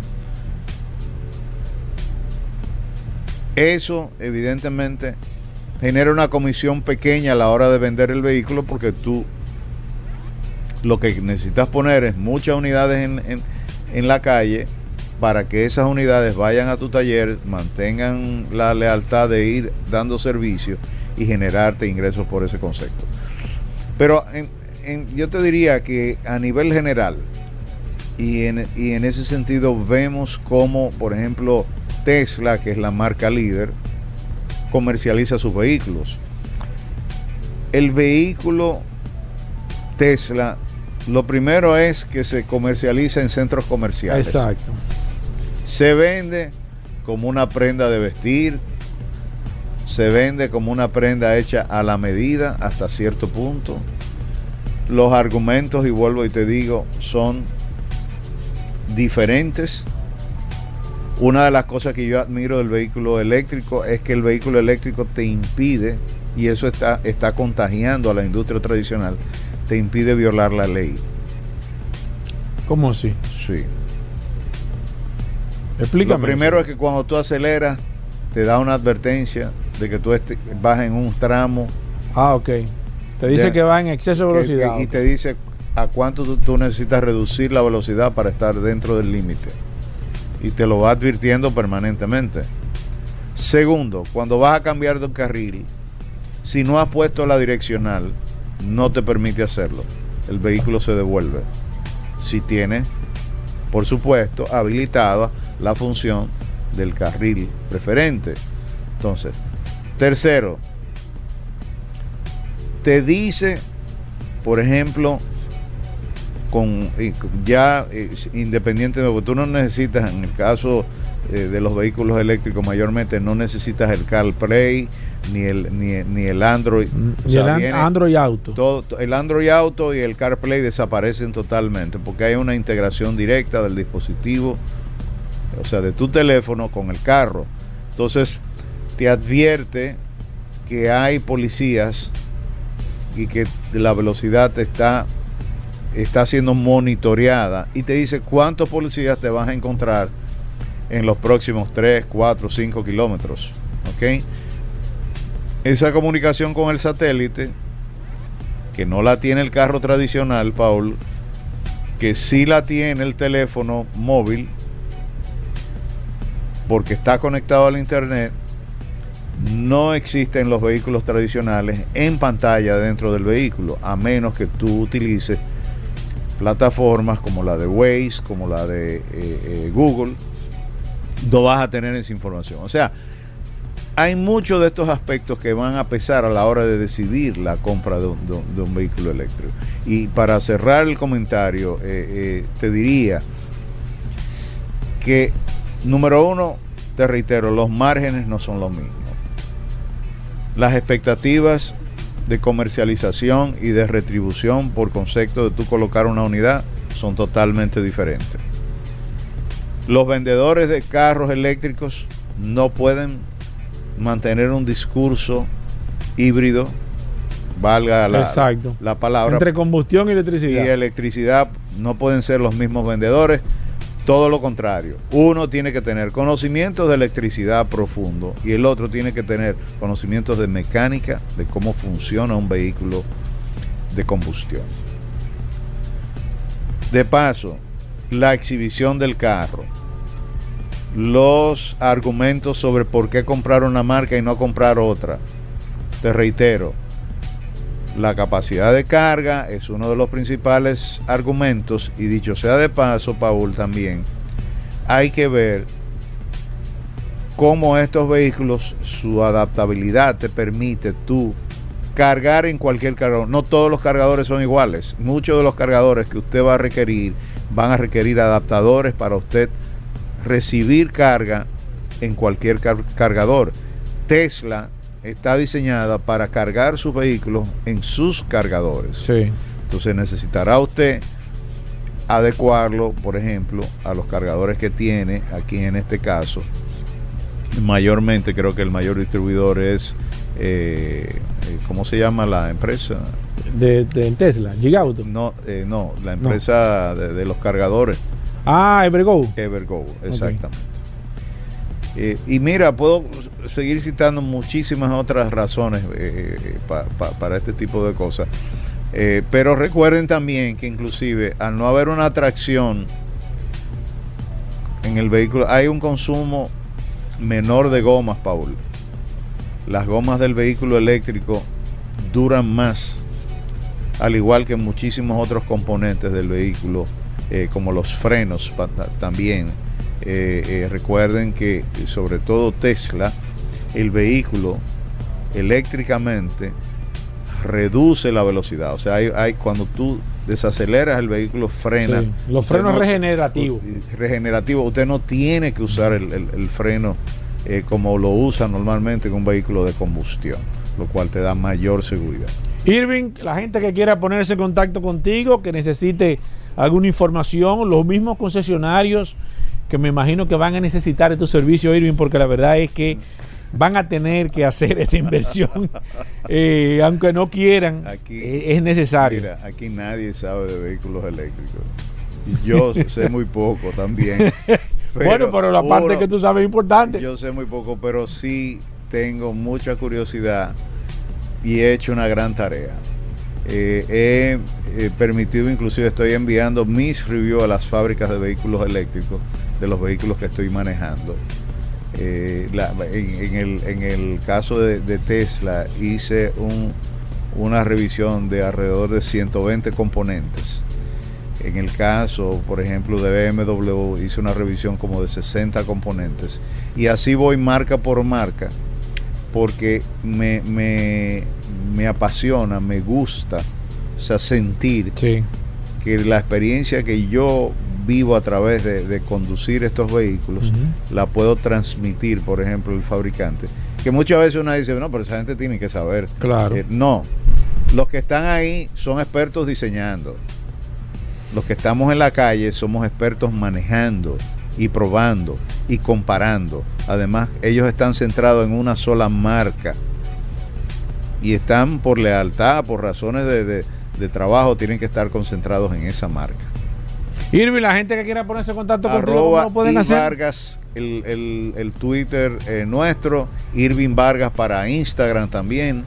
Eso evidentemente genera una comisión pequeña a la hora de vender el vehículo porque tú lo que necesitas poner es muchas unidades en, en la calle para que esas unidades vayan a tu taller, mantengan la lealtad de ir dando servicio y generarte ingresos por ese concepto. Pero yo te diría que a nivel general, y en, y en ese sentido vemos como, por ejemplo, Tesla, que es la marca líder, comercializa sus vehículos. El vehículo Tesla, lo primero es que se comercializa en centros comerciales. Exacto. Se vende como una prenda de vestir, se vende como una prenda hecha a la medida hasta cierto punto. Los argumentos, y vuelvo y te digo, son diferentes. Una de las cosas que yo admiro del vehículo eléctrico es que el vehículo eléctrico te impide, y eso está, está contagiando a la industria tradicional, te impide violar la ley. ¿Cómo así? Sí. Explícame. Lo primero es que cuando tú aceleras, te da una advertencia de que tú vas en un tramo. Ah, ok. Te dice que va en exceso de velocidad. y te dice a cuánto tú, necesitas reducir la velocidad para estar dentro del límite. Y te lo va advirtiendo permanentemente. Segundo, cuando vas a cambiar de un carril, si no has puesto la direccional, no te permite hacerlo. El vehículo se devuelve. Si tiene, por supuesto, habilitada la función del carril preferente. Entonces, tercero, te dice, por ejemplo, con ya eh, independiente de tú no necesitas en el caso eh, de los vehículos eléctricos mayormente no necesitas el CarPlay ni el ni, el Android el Android Auto. todo, el Android Auto y el CarPlay desaparecen totalmente porque hay una integración directa del dispositivo o sea de tu teléfono con el carro. Entonces te advierte que hay policías y que la velocidad está, está siendo monitoreada y te dice cuántos policías te vas a encontrar en los próximos 3, 4, 5 kilómetros. ¿Ok? Esa comunicación con el satélite, que no la tiene el carro tradicional, Paul, que sí la tiene el teléfono móvil, porque está conectado al internet, no existen los vehículos tradicionales en pantalla dentro del vehículo, a menos que tú utilices plataformas como la de Waze, como la de eh, eh, Google, no vas a tener esa información. O sea, hay muchos de estos aspectos que van a pesar a la hora de decidir la compra de un, vehículo eléctrico. Y para cerrar el comentario, eh, te diría que, número uno, te reitero, los márgenes no son los mismos las expectativas de comercialización y de retribución por concepto de tú colocar una unidad son totalmente diferentes. Los vendedores de carros eléctricos no pueden mantener un discurso híbrido, valga la, la palabra. Entre combustión y electricidad. Y electricidad no pueden ser los mismos vendedores todo lo contrario. Uno tiene que tener conocimientos de electricidad profundo y el otro tiene que tener conocimientos de mecánica, de cómo funciona un vehículo de combustión. De paso, la exhibición del carro, los argumentos sobre por qué comprar una marca y no comprar otra. Te reitero, la capacidad de carga es uno de los principales argumentos y dicho sea de paso, Paul, también hay que ver cómo estos vehículos, su adaptabilidad te permite tú cargar en cualquier cargador. No todos los cargadores son iguales. Muchos de los cargadores que usted va a requerir van a requerir adaptadores para usted recibir carga en cualquier cargador. Tesla está diseñada para cargar sus vehículos en sus cargadores. Sí. Entonces necesitará usted adecuarlo, por ejemplo, a los cargadores que tiene aquí en este caso. Mayormente creo que el mayor distribuidor es, eh, eh, ¿cómo se llama la empresa? De, de Tesla, Gigauto. No, eh, no, la empresa De, de, los cargadores. Ah, Evergo. Evergo, exactamente. Eh, y mira, puedo seguir citando muchísimas otras razones eh, pa, para este tipo de cosas. Eh, pero recuerden también que inclusive al no haber una atracción en el vehículo, hay un consumo menor de gomas, Paul. Las gomas del vehículo eléctrico duran más, al igual que muchísimos otros componentes del vehículo, eh, como los frenos también eh, eh, recuerden que sobre todo Tesla, el vehículo eléctricamente reduce la velocidad. O sea, hay, hay cuando tú desaceleras el vehículo frena. Sí, los frenos no, regenerativos. Regenerativo. Usted no tiene que usar el, el, el freno eh, como lo usa normalmente en un vehículo de combustión, lo cual te da mayor seguridad. Irving, la gente que quiera ponerse en contacto contigo, que necesite alguna información, los mismos concesionarios que me imagino que van a necesitar de tu servicio, Irving, porque la verdad es que van a tener que hacer esa inversión, eh, aunque no quieran, aquí, eh, es necesario. Mira, aquí nadie sabe de vehículos eléctricos. Y yo sé muy poco también. Pero bueno, pero la parte uno, que tú sabes es importante. Yo sé muy poco, pero sí tengo mucha curiosidad y he hecho una gran tarea. Eh, he eh, permitido, inclusive estoy enviando mis reviews a las fábricas de vehículos eléctricos de los vehículos que estoy manejando. Eh, la, en, en, el, en, el, caso de, de Tesla hice un, una revisión de alrededor de 120 componentes. En el caso, por ejemplo, de BMW hice una revisión como de 60 componentes. Y así voy marca por marca porque me, me, me apasiona, me gusta, o sea, sentir sí. que la experiencia que yo vivo a través de, de conducir estos vehículos, uh -huh. la puedo transmitir, por ejemplo, el fabricante. Que muchas veces uno dice, no, pero esa gente tiene que saber. Claro. Eh, no, los que están ahí son expertos diseñando. Los que estamos en la calle somos expertos manejando y probando y comparando. Además, ellos están centrados en una sola marca y están por lealtad, por razones de, de, de trabajo, tienen que estar concentrados en esa marca. Irving, la gente que quiera ponerse en contacto contigo, ¿cómo lo pueden hacer? Vargas, el, el, el Twitter eh, nuestro, Irving Vargas para Instagram también.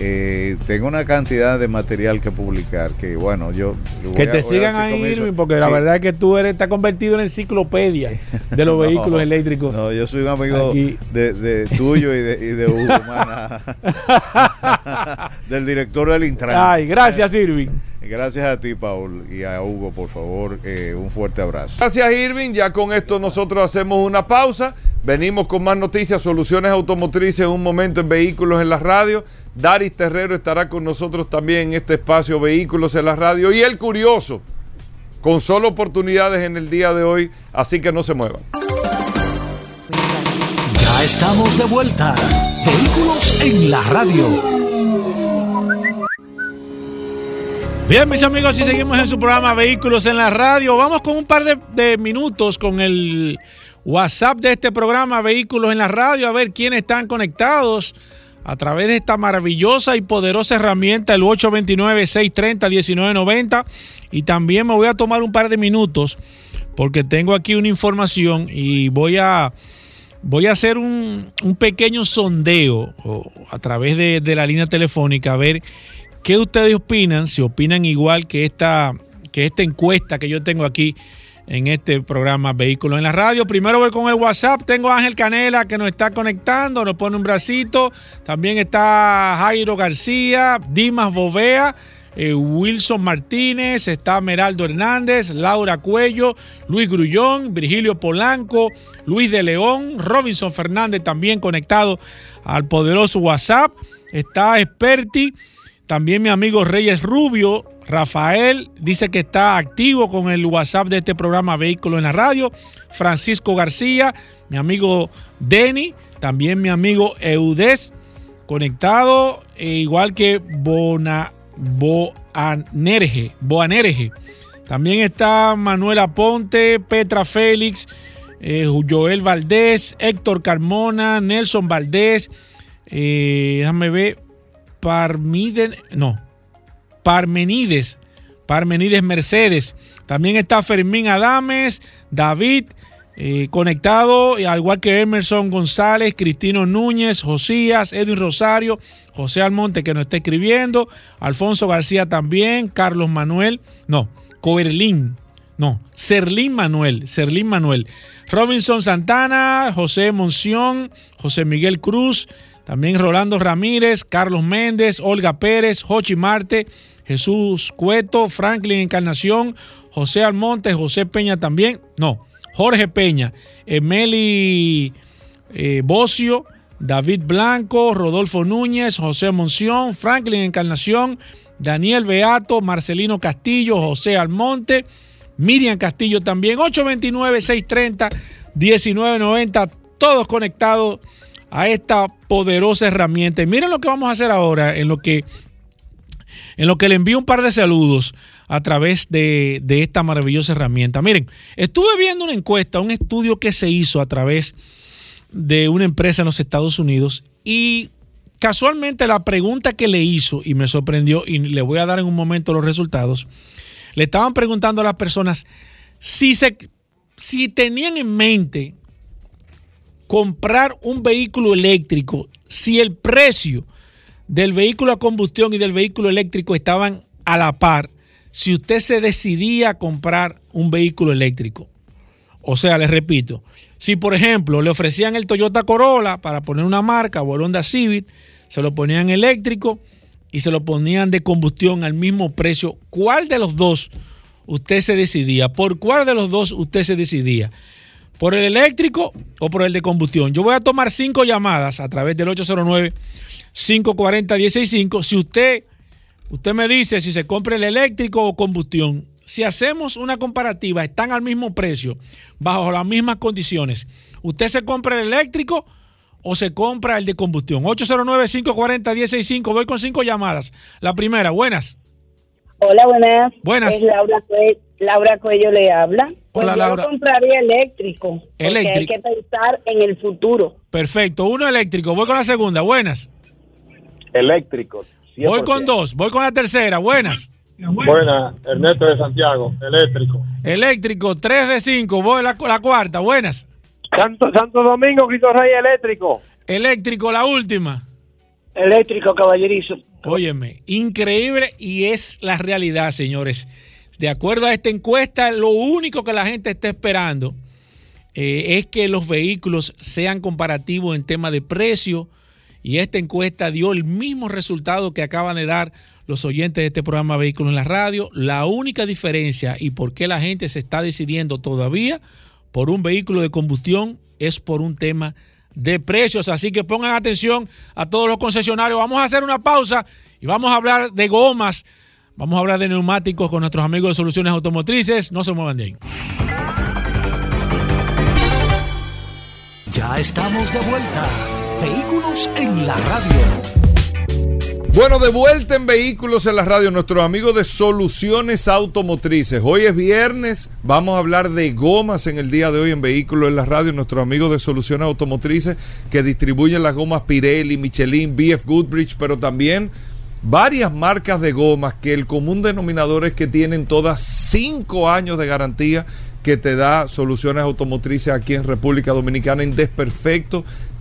Eh, tengo una cantidad de material que publicar que bueno yo que te a, sigan ahí Irving porque sí. la verdad es que tú eres está convertido en enciclopedia de los no, vehículos eléctricos. No yo soy un amigo de, de, tuyo y de, y de Hugo del director del Intran. Ay gracias Irving Gracias a ti, Paul, y a Hugo, por favor, eh, un fuerte abrazo. Gracias, Irving. Ya con esto nosotros hacemos una pausa. Venimos con más noticias, soluciones automotrices en un momento en Vehículos en la Radio. Daris Terrero estará con nosotros también en este espacio Vehículos en la Radio. Y el curioso, con solo oportunidades en el día de hoy, así que no se muevan. Ya estamos de vuelta. Vehículos en la Radio. Bien, mis amigos, y seguimos en su programa Vehículos en la Radio. Vamos con un par de, minutos con el WhatsApp de este programa Vehículos en la Radio, a ver quiénes están conectados a través de esta maravillosa y poderosa herramienta, el 829-630-1990. Y también me voy a tomar un par de minutos porque tengo aquí una información y voy a, voy a hacer un, un pequeño sondeo a través de, de, la línea telefónica a ver qué ustedes opinan, si opinan igual que esta, que esta encuesta que yo tengo aquí en este programa Vehículos en la Radio. Primero voy con el WhatsApp. Tengo a Ángel Canela que nos está conectando, nos pone un bracito. También está Jairo García, Dimas Bovea. Eh, Wilson Martínez, está Meraldo Hernández, Laura Cuello, Luis Grullón, Virgilio Polanco, Luis de León, Robinson Fernández también conectado al poderoso WhatsApp, está Esperti, también mi amigo Reyes Rubio, Rafael dice que está activo con el WhatsApp de este programa Vehículo en la Radio. Francisco García, mi amigo Denny, también mi amigo Eudes, conectado, e igual que Bona, Boanerge, Boanerge. También está Manuela Ponte, Petra Félix, eh, Joel Valdés, Héctor Carmona, Nelson Valdés, eh, déjame ver, Parmiden, no, Parmenides, Parmenides Mercedes. También está Fermín Adames, David, eh, conectado, al igual que Emerson González, Cristino Núñez, Josías, Edwin Rosario, José Almonte que nos está escribiendo, Alfonso García también, Carlos Manuel, no, Coerlín, no, Serlín Manuel, Serlín Manuel, Robinson Santana, José Monción, José Miguel Cruz, también Rolando Ramírez, Carlos Méndez, Olga Pérez, Jochi Marte, Jesús Cueto, Franklin Encarnación, José Almonte, José Peña también, no, Jorge Peña, Emeli eh, Bocio, David Blanco, Rodolfo Núñez, José Monción, Franklin Encarnación, Daniel Beato, Marcelino Castillo, José Almonte, Miriam Castillo también, 829-630-1990, todos conectados a esta poderosa herramienta. Y miren lo que vamos a hacer ahora, en lo que en lo que le envío un par de saludos a través de, de, esta maravillosa herramienta. Miren, estuve viendo una encuesta, un estudio que se hizo a través de una empresa en los Estados Unidos y casualmente la pregunta que le hizo y me sorprendió y le voy a dar en un momento los resultados, le estaban preguntando a las personas si, se, si tenían en mente comprar un vehículo eléctrico, si el precio del vehículo a combustión y del vehículo eléctrico estaban a la par, si usted se decidía a comprar un vehículo eléctrico. O sea, les repito, si por ejemplo le ofrecían el Toyota Corolla para poner una marca o el Honda Civic, se lo ponían eléctrico y se lo ponían de combustión al mismo precio, ¿cuál de los dos usted se decidía? ¿Por cuál de los dos usted se decidía? ¿Por el eléctrico o por el de combustión? Yo voy a tomar cinco llamadas a través del 809 540-165. Si usted, usted me dice si se compra el eléctrico o combustión, si hacemos una comparativa, están al mismo precio, bajo las mismas condiciones. ¿Usted se compra el eléctrico o se compra el de combustión? 809-540-165. Voy con cinco llamadas. La primera, buenas. Hola, buenas. Buenas. Es Laura, Cuello, Laura Cuello le habla. Pues Hola, yo Laura. compraría eléctrico. Hay que pensar en el futuro. Perfecto, uno eléctrico. Voy con la segunda, buenas. eléctrico. Voy con dos, voy con la tercera, buenas. Buena, Ernesto de Santiago, eléctrico. Eléctrico, 3 de 5, voy la, la cuarta, buenas. Santo, Santo Domingo, Cristo Rey, eléctrico. Eléctrico, la última. Eléctrico, caballerizo. Óyeme, increíble y es la realidad, señores. De acuerdo a esta encuesta, lo único que la gente está esperando eh, es que los vehículos sean comparativos en tema de precio y esta encuesta dio el mismo resultado que acaban de dar los oyentes de este programa Vehículos en la Radio. La única diferencia y por qué la gente se está decidiendo todavía por un vehículo de combustión es por un tema de precios. Así que pongan atención a todos los concesionarios. Vamos a hacer una pausa y vamos a hablar de gomas. Vamos a hablar de neumáticos con nuestros amigos de Soluciones Automotrices. No se muevan de ahí. Ya estamos de vuelta. Vehículos en la radio. Bueno, de vuelta en Vehículos en la Radio, nuestros amigos de Soluciones Automotrices. Hoy es viernes, vamos a hablar de gomas en el día de hoy en Vehículos en la Radio, nuestros amigos de Soluciones Automotrices que distribuyen las gomas Pirelli, Michelin, BF Goodrich, pero también varias marcas de gomas que el común denominador es que tienen todas cinco años de garantía que te da soluciones automotrices aquí en República Dominicana en desperfecto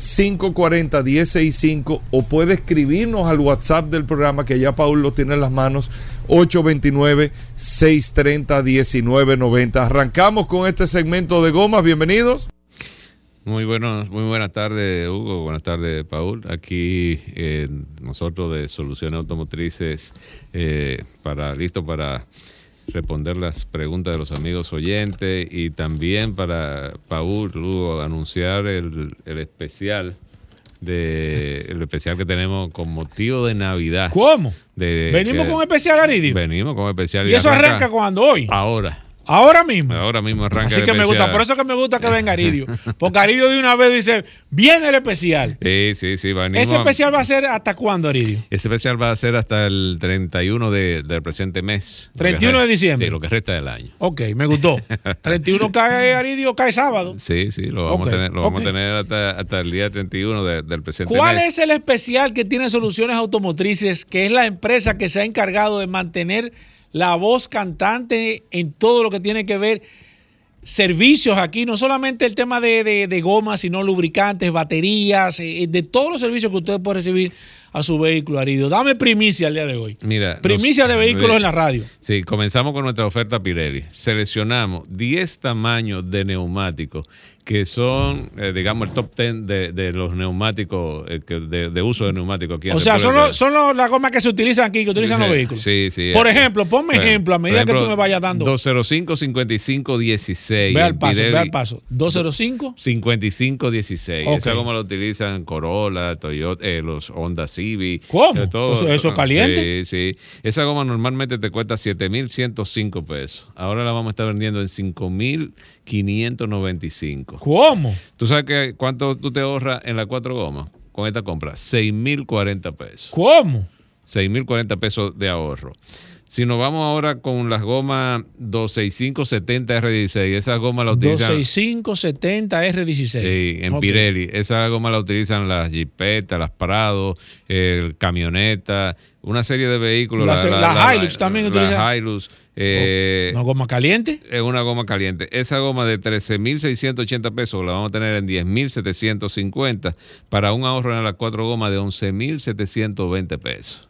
540-1065 o puede escribirnos al WhatsApp del programa que ya Paul lo tiene en las manos 829-630-1990. Arrancamos con este segmento de gomas, bienvenidos. Muy buenos, muy buenas tardes Hugo, buenas tardes Paul. Aquí eh, nosotros de Soluciones Automotrices eh, para listo para responder las preguntas de los amigos oyentes y también para Paul Lugo anunciar el, el especial de el especial que tenemos con motivo de Navidad. ¿Cómo? De- Venimos que- con especial, Aridio. Venimos con especial. Y eso arranca cuando hoy. Ahora. Ahora mismo. Ahora mismo arranca Así el que me especial. gusta, por eso que me gusta que venga Aridio. Porque Aridio de una vez dice, viene el especial. Sí, sí, sí. venimos- ¿Ese especial va a ser hasta cuándo, Aridio? Ese especial va a ser hasta el 31 de- del presente mes. 31 de diciembre. Sí, lo que resta del año. Ok, me gustó. 31 cae Aridio, cae sábado. Sí, sí, lo vamos a tener, lo vamos a tener hasta, hasta el día 31 de- del presente ¿Cuál mes. es el especial que tiene Soluciones Automotrices, que es la empresa que se ha encargado de mantener la voz cantante en todo lo que tiene que ver servicios aquí, no solamente el tema de, de, de gomas, sino lubricantes, baterías, eh, de todos los servicios que usted puede recibir a su vehículo, Aridio. Dame primicia el día de hoy. Mira, Primicia nos- de vehículos en la radio. Sí, comenzamos con nuestra oferta Pirelli. Seleccionamos 10 tamaños de neumáticos que son, eh, digamos, el top 10 de, de los neumáticos, eh, de, de uso de neumáticos aquí en O sea, son, los- son los- las gomas que se utilizan aquí, que utilizan los vehículos. Sí, sí. Por Eh, ejemplo, ponme bueno, ejemplo a medida que tú me vayas dando. 205 55 16. Ve al paso, ve Pirelli al paso. 205. 55 16. Ok. Esa goma la utilizan Corolla, Toyota, eh, los Honda ¿Cómo? todo- ¿Eso- eso caliente? Sí, sí. Esa goma normalmente te cuesta 7.105 pesos. Ahora la vamos a estar vendiendo en 5.595. ¿Cómo? ¿Tú sabes que cuánto tú te ahorras en las cuatro gomas con esta compra? 6.040 pesos. ¿Cómo? 6.040 pesos de ahorro. Si nos vamos ahora con las gomas 265-70 R16, esas gomas las utilizan... 26570 R16. Sí, en. Pirelli. Esa goma la utilizan las Jeepetas, las Prado, el camioneta, una serie de vehículos. Las- las Hilux también utilizan. Las Hilux. eh, ¿Una goma caliente? es una goma caliente. Esa goma de 13.680 pesos la vamos a tener en 10.750 para un ahorro en las cuatro gomas de 11.720 pesos.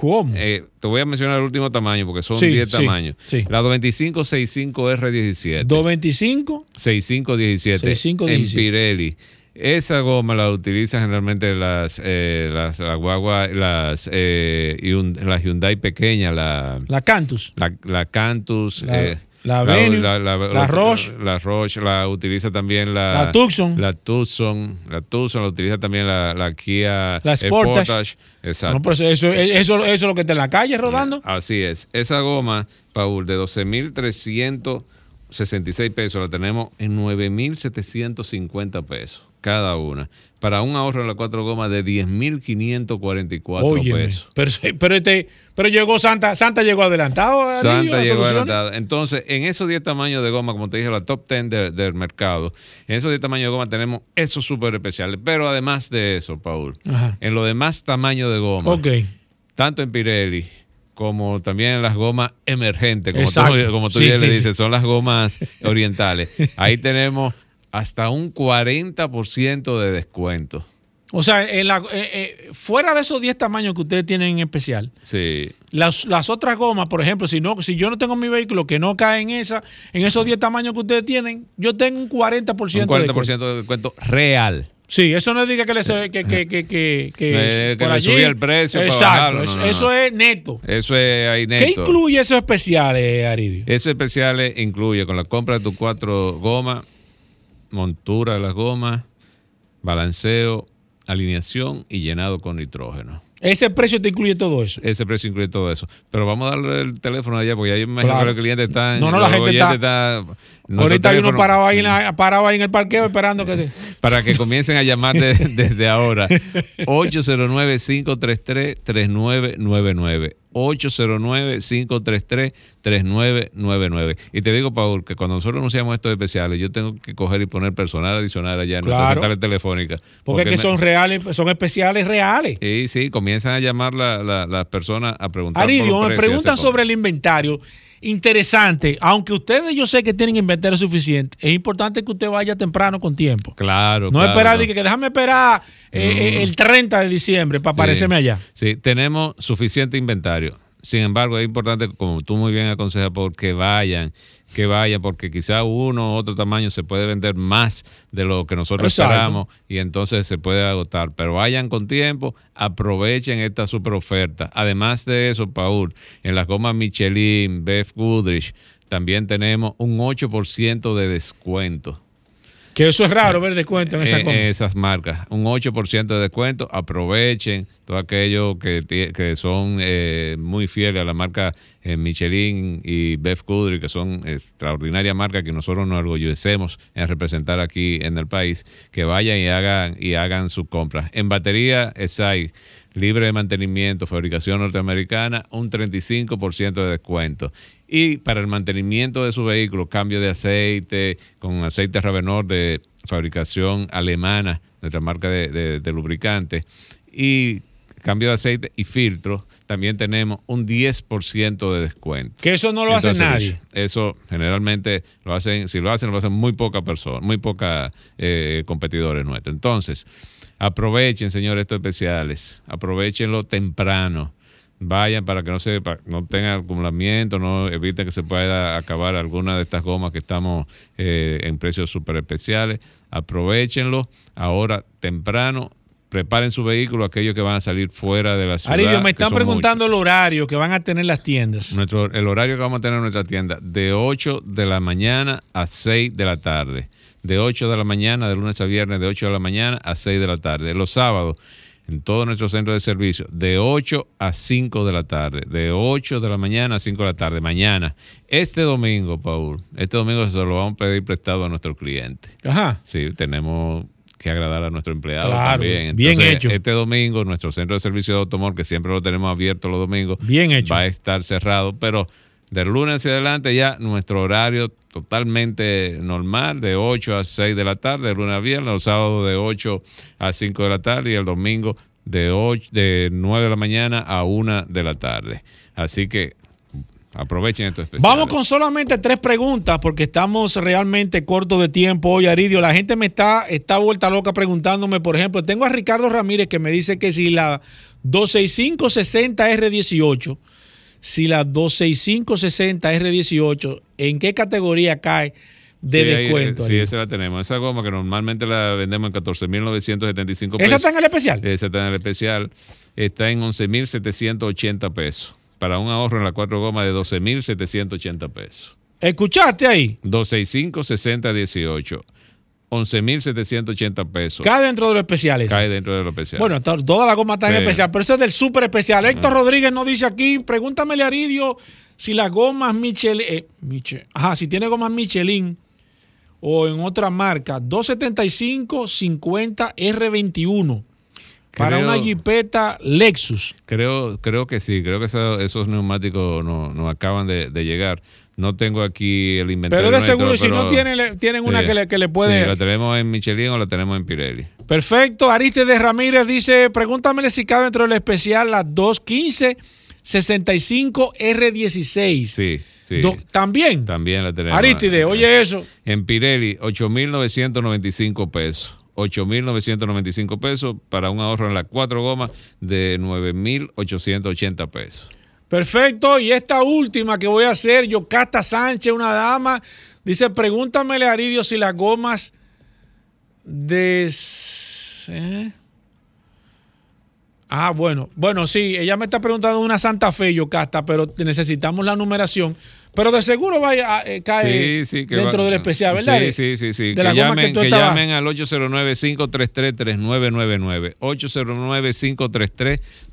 ¿Cómo? Eh, te voy a mencionar el último tamaño porque son Sí, 10 sí, tamaños. sí. La 225-65R17. 225. 6517 6517. en Pirelli. Esa goma la utilizan generalmente las eh, las la guagua, las eh, Hyun- la Hyundai pequeña, la La Cantus. la, la Cantus, La- eh, la Venue, la Roche. la Roche, la utiliza también la, La Tucson. la Tucson, la Tucson la utiliza también la, la Kia La Sportage. exacto. No, pues eso, eso, eso es lo que está en la calle rodando. Así es. Esa goma, Paul, de 12.366 pesos, la tenemos en 9.750 pesos cada una. Para un ahorro en las cuatro gomas de 10.544 Óyeme, pesos. pero, pero, este, pero llegó Santa, Santa llegó adelantado. Aridio, Santa llegó adelantada. Entonces, en esos 10 tamaños de goma, como te dije, la top 10 de- del mercado, en esos 10 tamaños de goma tenemos esos súper especiales. Pero además de eso, Paul, Ajá. en los demás tamaños de goma, Ok. tanto en Pirelli como también en las gomas emergentes, como Exacto. tú, como tú Sí, ya sí, le sí. dices, son las gomas orientales. Ahí tenemos hasta un 40% de descuento. O sea, en la- eh, eh, fuera de esos 10 tamaños que ustedes tienen en especial, Sí. las, las otras gomas, por ejemplo, si no, si yo no tengo mi vehículo que no cae en esa, en esos 10 tamaños que ustedes tienen, yo tengo un 40%, Un 40% de de descuento real. Sí, eso no diga que le que, que, que, que, que, Eh, que por le allí- subía el precio para Exacto, bajarlo, eso, no, no, eso no. es neto. Eso es ahí ¿Qué neto. incluye esos especiales, Aridio? Esos especiales incluye con la compra de tus cuatro gomas, montura de las gomas, balanceo, alineación y llenado con nitrógeno. Ese precio te incluye todo eso. Ese precio incluye todo eso. Pero vamos a darle el teléfono allá, porque ahí me imagino Claro. que los clientes están. No, no, la gente está- nuestro Ahorita hay uno parado ahí, en la- parado ahí en el parqueo esperando que se... para que comiencen a llamar de- desde ahora. 809-533-3999. 809-533-3999. Y te digo, Paul, que cuando nosotros anunciamos estos especiales, yo tengo que coger y poner personal adicional allá en Claro. central telefónica. Porque, es que son reales, son especiales reales. Sí, sí, comienzan a llamar la- la- las personas a preguntar. Aridio, me preguntan sobre el inventario. Interesante, aunque ustedes yo sé que tienen inventario suficiente, es importante que usted vaya temprano con tiempo. Claro. No claro, esperar, no. que, que déjame esperar eh, eh, el 30 de diciembre para Sí. aparecerme allá. Sí, tenemos suficiente inventario. Sin embargo, es importante, como tú muy bien aconsejas, Paul, que vayan, que vayan, porque quizá uno u otro tamaño se puede vender más de lo que nosotros Exacto. esperamos y entonces se puede agotar. Pero vayan con tiempo, aprovechen esta super oferta. Además de eso, Paul, en las gomas Michelin, Beth Goodrich, también tenemos un 8% de descuento. Que eso es raro ver descuento en esa Eh, compra. esas marcas. Un 8% de descuento. Aprovechen todo aquello que, que son eh, muy fieles a la marca eh, Michelin y Beth Kudry, que son extraordinarias marcas que nosotros nos orgullecemos en representar aquí en el país. Que vayan y hagan, y hagan sus compras. En batería, ESAI, libre de mantenimiento, fabricación norteamericana, un 35% de descuento. Y para el mantenimiento de su vehículo, cambio de aceite, con aceite Ravenor de fabricación alemana, nuestra marca de, de- de lubricante, y cambio de aceite y filtro, también tenemos un 10% de descuento. Que eso no lo hace nadie. Eso generalmente lo hacen, si lo hacen, lo hacen muy pocas personas, muy pocas eh, competidores nuestros. Entonces, aprovechen, señores, estos especiales, aprovechenlo temprano. Vayan para que no se para no tengan acumulamiento, no eviten que se pueda acabar alguna de estas gomas que estamos eh, en precios súper especiales. Aprovechenlo ahora temprano. Preparen su vehículo, aquellos que van a salir fuera de la ciudad. Aridio, me están preguntando el horario que van a tener las tiendas. nuestro, el horario que vamos a tener en nuestra tienda, de 8 de la mañana a 6 de la tarde. De 8 de la mañana, de lunes a viernes, de 8 de la mañana a 6 de la tarde. Los sábados, en todo nuestro centro de servicio, de 8 a 5 de la tarde. De 8 de la mañana a 5 de la tarde. Mañana. Este domingo, Paul, este domingo se lo vamos a pedir prestado a nuestro cliente. Ajá. Sí, tenemos que agradar a nuestro empleado Claro, también. bien hecho. Este domingo, nuestro centro de servicio de automóvil, que siempre lo tenemos abierto los domingos, Bien hecho. va a estar cerrado, pero del lunes hacia adelante ya nuestro horario totalmente normal, de 8 a 6 de la tarde, de lunes a viernes, los sábados de 8 a 5 de la tarde y el domingo de, 8, de 9 de la mañana a 1 de la tarde. Así que aprovechen estos especiales. Vamos con solamente tres preguntas porque estamos realmente cortos de tiempo hoy, Aridio. La gente me está, está vuelta loca preguntándome, por ejemplo, tengo a Ricardo Ramírez que me dice que si la 265-60R18, si la 265-60R18, ¿en qué categoría cae de Sí, descuento? eh, sí, esa la tenemos. Esa goma que normalmente la vendemos en 14.975 pesos. ¿Esa está en el especial? Esa está en el especial. Está en 11.780 pesos. Para un ahorro en la cuatro gomas de 12.780 pesos. ¿Escuchaste ahí? 265-6018. 11.780 pesos. Cae dentro de los especiales. Cae dentro de lo especial. Bueno, to- toda la goma está en Sí. especial, pero eso es del súper especial. Héctor Rodríguez nos dice aquí, pregúntamele a Aridio si las gomas Michelin, eh, Miche- ajá, si tiene gomas Michelin o en otra marca, 275 50 R21 para una jipeta Lexus. Creo, creo que sí, creo que eso- esos neumáticos nos no acaban de, de llegar. No tengo aquí el inventario. Pero de nuestro, seguro, si no tienen, tienen una que le, que le Sí, puede... la tenemos en Michelin o la tenemos en Pirelli. Perfecto. Aristides Ramírez dice, pregúntamele si cabe dentro del especial las 215 65 R16. Sí, sí. Do- También. También la tenemos. Aristide, oye eso. En Pirelli, 8.995 pesos. 8.995 pesos para un ahorro en las cuatro gomas de 9.880 pesos. Perfecto. Y esta última que voy a hacer, Yocasta Sánchez, una dama, dice, pregúntamele a Aridio si las gomas de... ¿eh? Ah, bueno. Bueno, sí, ella me está preguntando una Santa Fe, Yocasta, pero necesitamos la numeración. Pero de seguro vaya a eh, cae Sí, sí, que dentro va- del especial, ¿verdad? Sí, sí, sí. sí. De Que, la goma llamen, que tú que estabas- llamen al 809-533-3999.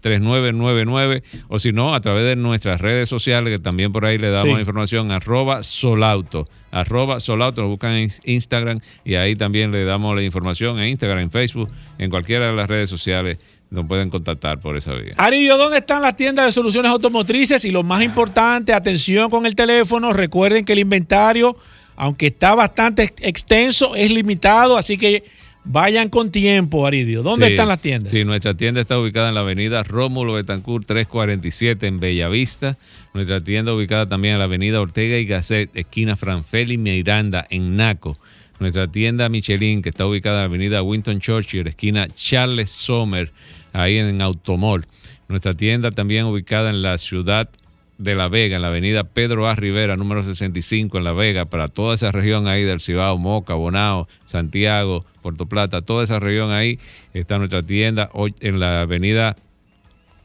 809-533-3999. O si no, a través de nuestras redes sociales, que también por ahí le damos Sí. información, arroba solauto. Arroba solauto, lo buscan en Instagram y ahí también le damos la información en Instagram, en Facebook, en cualquiera de las redes sociales. Nos pueden contactar por esa vía. Aridio, ¿dónde están las tiendas de soluciones automotrices? Y lo más importante, atención con el teléfono. Recuerden que el inventario, aunque está bastante ex- extenso, es limitado, así que vayan con tiempo, Aridio. ¿Dónde Sí, están las tiendas? Sí, nuestra tienda está ubicada en la avenida Rómulo Betancourt 347 en Bellavista. Nuestra tienda ubicada también en la avenida Ortega y Gasset, esquina Franfeli Miranda en Naco. Nuestra tienda Michelin, que está ubicada en la avenida Winton Churchill, esquina Charles Sommer, ahí en Automol. Nuestra tienda también ubicada en la ciudad de La Vega, en la avenida Pedro A. Rivera, número 65 en La Vega, para toda esa región ahí del Cibao, Moca, Bonao, Santiago, Puerto Plata, toda esa región ahí está nuestra tienda en la avenida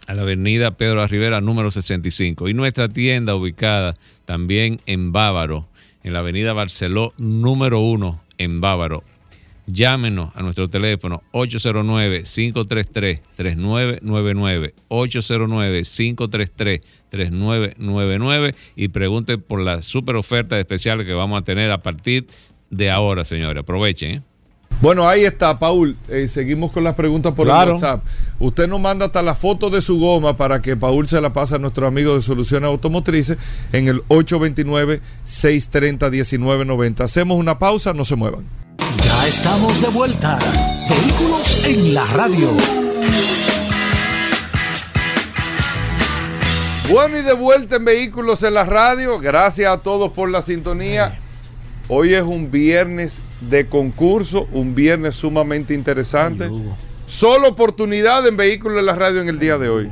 a la avenida Pedro A. Rivera, número 65. Y nuestra tienda ubicada también en Bávaro, en la avenida Barceló, número 1, en Bávaro. Llámenos a nuestro teléfono 809-533-3999, 809-533-3999 y pregunte por la super oferta especial que vamos a tener a partir de ahora, señores. Aprovechen. ¿eh? Bueno, ahí está, Paul. Eh, seguimos con las preguntas por Claro. el WhatsApp. Usted nos manda hasta la foto de su goma para que Paul se la pase a nuestro amigo de Soluciones Automotrices en el 829-630-1990. Hacemos una pausa, no se muevan. Ya estamos de vuelta. Vehículos en la radio. Bueno, y de vuelta en Vehículos en la Radio. Gracias a todos por la sintonía. Hoy es un viernes de concurso, un viernes sumamente interesante. Solo oportunidad en Vehículos en la Radio en el día de hoy.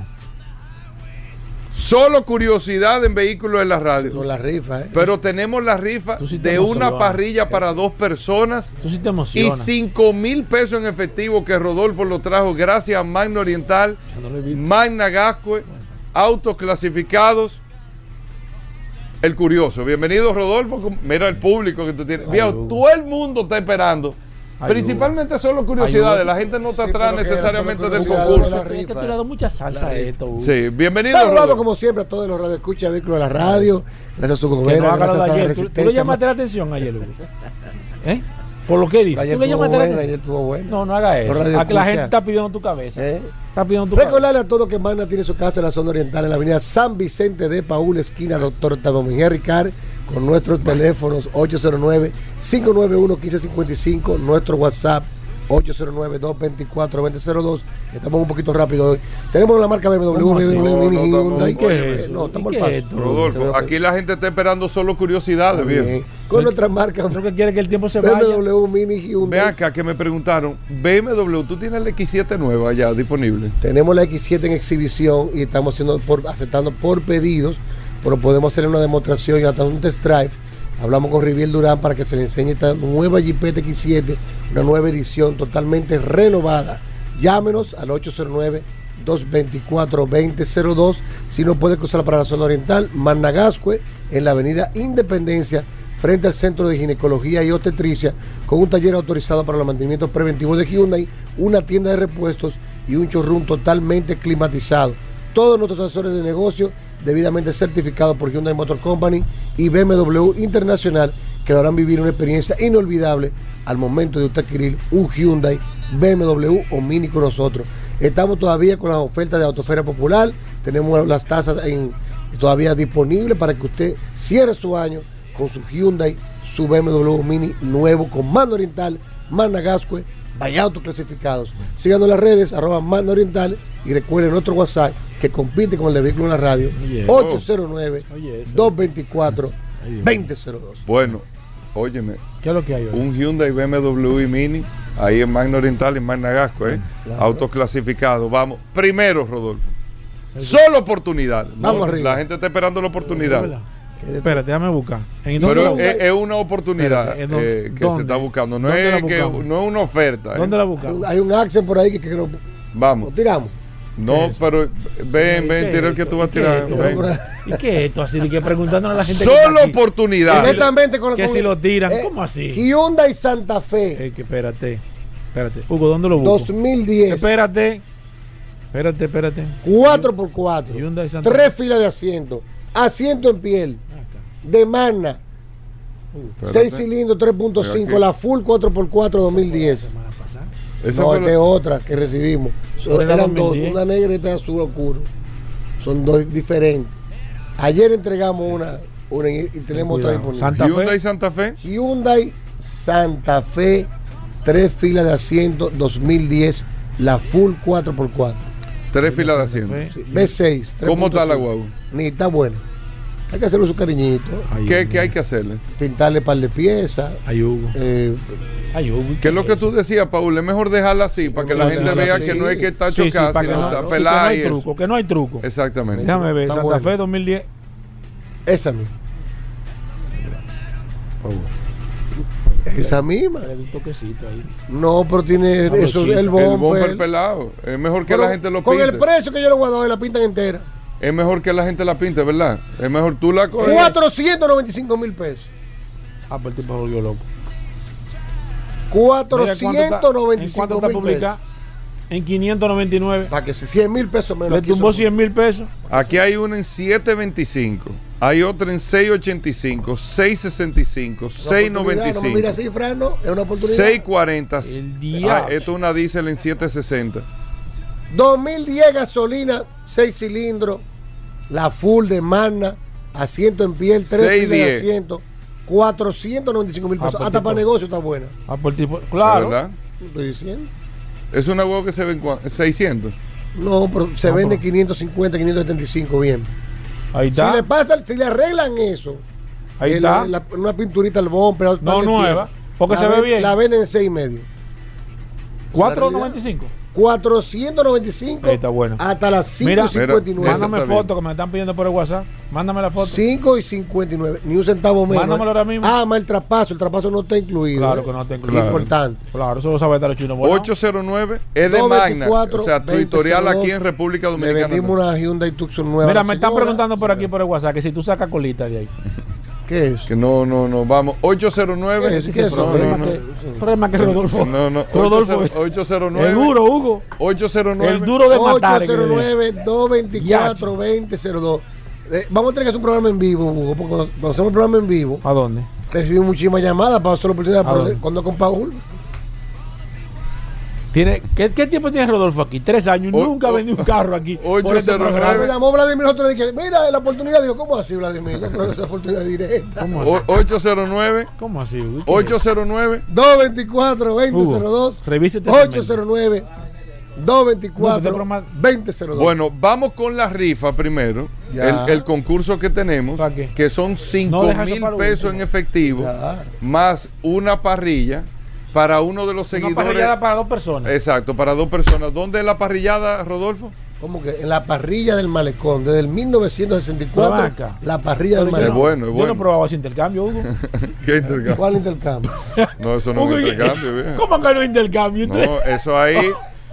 Solo curiosidad en Vehículos en la Radio. La rifa, ¿eh? Pero tenemos la rifa Tú sí te de una parrilla para dos personas Tú sí te y emocionas. 5 mil pesos en efectivo que Rodolfo lo trajo gracias a Magna Oriental, no. Magna Gascue, autos clasificados. El curioso. Bienvenido, Rodolfo. Mira el público que tú tienes. Ay, todo el mundo está esperando. Principalmente solo Ay, curiosidades. La gente no está Sí, atrás necesariamente del concurso. de Es que tú le das mucha salsa a esto. Hugo. Sí, bienvenido. Rodolfo. como siempre a todos los radioescuchas Vehículos de la Radio. Gracias a su no gobierno, de gracias a la ayer. ¿Tú, tú le resistencia. llamaste la atención ayer, Hugo? ¿Eh? Por lo que dice. Ayer ¿Tú le ayer estuvo bueno. No, no haga eso. Los A que la gente está pidiendo tu cabeza. ¿Eh? Está pidiendo tu cabeza. Recordarle a todos que Magna tiene su casa en la zona oriental, en la avenida San Vicente de Paúl, esquina Doctor Miguel Ricard, con nuestros teléfonos 809-591-1555, nuestro WhatsApp 809-224-2002. Estamos un poquito rápido hoy. Tenemos la marca BMW. BMW, No, no, Mini, estamos- Hyundai. ¿Qué es eso? No, estamos ¿Y al paso. Rodolfo, aquí la gente está esperando solo curiosidades, Bien. Con nuestra marca Creo que quiere que el tiempo se vaya. BMW Mini Ve Hyundai. acá que me preguntaron, BMW, ¿tú tienes la X7 nueva ya disponible? Tenemos la X7 en exhibición y estamos haciendo por, aceptando por pedidos, pero podemos hacer una demostración y hasta un test drive. Hablamos con Riviel Durán para que se le enseñe esta nueva Jeepeta X7, una nueva edición totalmente renovada. Llámenos al 809-224-2002. Si no puede cruzar para la zona oriental, Managascue, en la avenida Independencia, frente al Centro de Ginecología y Obstetricia, con un taller autorizado para los mantenimientos preventivos de Hyundai, una tienda de repuestos y un showroom totalmente climatizado. Todos nuestros asesores de negocio debidamente certificados por Hyundai Motor Company y BMW Internacional que lo harán vivir una experiencia inolvidable al momento de usted adquirir un Hyundai, BMW o Mini con nosotros. Estamos todavía con las ofertas de Autofera Popular, tenemos las tasas en- todavía disponibles para que usted cierre su año con su Hyundai, su BMW Mini nuevo con mando oriental, Magna Gascue, vaya autos clasificados. Síganos en las redes, arroba Magna Oriental y recuerden nuestro WhatsApp que compite con el de vehículo en la radio, Oye. 809-224-2002. Bueno, óyeme, ¿Qué es lo que hay hoy? un Hyundai BMW y Mini, ahí en Magna Oriental y en Magna Gasco, ¿eh? Claro. Autos clasificados. Vamos, primero, Rodolfo. Solo oportunidad. Vamos arriba. La gente está esperando la oportunidad. Espérate, déjame buscar. ¿En Pero es, es una oportunidad Espérate, ¿en dónde? eh, que se está buscando. No ¿Dónde la es, que, buscamos? no es una oferta. ¿eh? ¿Dónde la Hay un- buscamos? Hay un Accent por ahí que, que lo, lo Vamos. tiramos. No, pero ven, ven, tira el que tú vas a tirar. ¿Y qué es esto? Así de que preguntándole a la gente. que Solo aquí, oportunidad. Exactamente con Que con- si lo tiran, eh, ¿cómo así? Hyundai Santa Fe, Eh, que espérate. Espérate. Hugo, ¿dónde lo busco? 2010. Espérate. Espérate, espérate. 4x4. Hyundai Santa Tres filas de asiento. Asiento en piel. De. Espérate. 6 cilindros, Pero 3.5. aquí- La full 4x4 2010. Esa No, esta es otra que recibimos. So- ¿Cuál es la eran dos, 2010? una negra y esta azul oscuro. Son dos diferentes. Ayer entregamos una, una y tenemos otra disponible. Santa Fe. Hyundai Santa Fe. Hyundai Santa Fe, tres filas de asiento 2010, la full 4x4. Tres filas de asiento. Fe. Sí, B6. ¿Cómo está la 3.5. guagua? Ni está buena. Hay que hacerle su cariñito, Ay, ¿Qué, hay que hacerle? pintarle par de piezas. Ay, Hugo. eh, Ay, Hugo. ¿Qué es lo que tú decías, Paul? Es mejor dejarla así para que la gente vea que no es que está Sí, sí, chocada, que sino no, está sí, que no pelada hay eso. que no hay truco. Exactamente. Déjame ver, Está Santa bueno. Fe 2010. esa misma. Esa misma. Un toquecito ahí. No, pero tiene Ah, eso, el El bomber pelado. Es mejor que Pero la gente lo Con pinte. el precio que yo le voy a dar, la pintan entera. Es mejor que la gente la pinte, ¿verdad? Es mejor tú la coges. 495 mil pesos. Ah, pero el tipo volvió loco. Mira, ¿cuánto está- ¿En 495 cuánto está mil pesos. En 599. Para que se 100 mil pesos menos. Le aquí tumbó son- 100 mil pesos. Aquí hay una en 725. Hay otra en 685, 665, Una oportunidad, No me mira 695, así, Fran, no, es una oportunidad. 640. El Ah, diablo. esto es una diésel en 760. 2010 gasolina, 6 cilindros, la full de Magna, asiento en piel, 3 filas de 610. asiento, 495 mil Ah, pesos. pues, Hasta tipo- para negocio está buena. Ah, por tipo. ¿De Claro. ¿Verdad? ¿No estoy diciendo? Es una huevo que se ve en cua- 600. No, pero se Ah, vende pero- 550, 575 bien. Ahí Si está. le pasa, si le arreglan eso, Ahí eh, está. la- la- una pinturita al par No nueva, piezas, porque la se ve ven- bien. La venden en 6 y medio. 4.95. 495 Ahí está bueno. hasta las Mira, 5.59. Esa Mándame está bien. foto que me están pidiendo por el WhatsApp. Mándame la foto. 5 y 59, ni un centavo menos. Mándamelo ahora mismo. Ah, más el traspaso, el traspaso no está incluido. Claro ¿eh? que no está Es incluido. Importante. Claro, eso lo sabe estar los chinos. Bueno, 809 es de Magna. 224, O sea, tu 2002. historial aquí en República Le Dominicana. vendimos una Hyundai Tucson nueva. Mira, me están preguntando por aquí por el WhatsApp que si tú sacas colita de ahí. ¿Qué es? Que no, no, no, vamos. 809. ¿Qué es? ¿Qué es? No, Problema no, no. que- Problema que Rodolfo. No, no. Rodolfo. 809. El duro, Hugo. 809. El duro de matar. que le digo. 809-224-2002. Eh, vamos a tener que hacer un programa en vivo, Hugo, porque cuando, cuando hacemos el programa en vivo, ¿A dónde? recibimos muchísimas llamadas para hacer la oportunidad. De- cuando con Paul, ¿Tiene, qué, qué tiempo tiene Rodolfo aquí? Tres años. O- Nunca vendió un carro aquí. por este 809. me llamó Vladimir otro día y dije, mira la oportunidad. Digo, ¿cómo así, Vladimir? No creo que sea oportunidad directa. ¿Cómo así? O- 809. ¿Cómo así? Hugo? 809. 224-2002. Revise este 809 224 No, este programa- 2002. Bueno, vamos con la rifa primero. El, el concurso que tenemos, que son 5 No, mil pesos último. en efectivo, Ya. más una parrilla para uno de los Una seguidores. parrillada para dos personas. Exacto, para dos personas. ¿Dónde es la parrillada, Rodolfo? Como que en la parrilla del malecón, desde el Pero 1964, ven acá. la parrilla del yo Es malecón. no- bueno, es Yo bueno. no probaba ese intercambio, Hugo. ¿Qué intercambio? ¿Cuál intercambio? No, eso no Hugo, es ¿y- intercambio. ¿Cómo que no intercambio? Usted- No, eso ahí,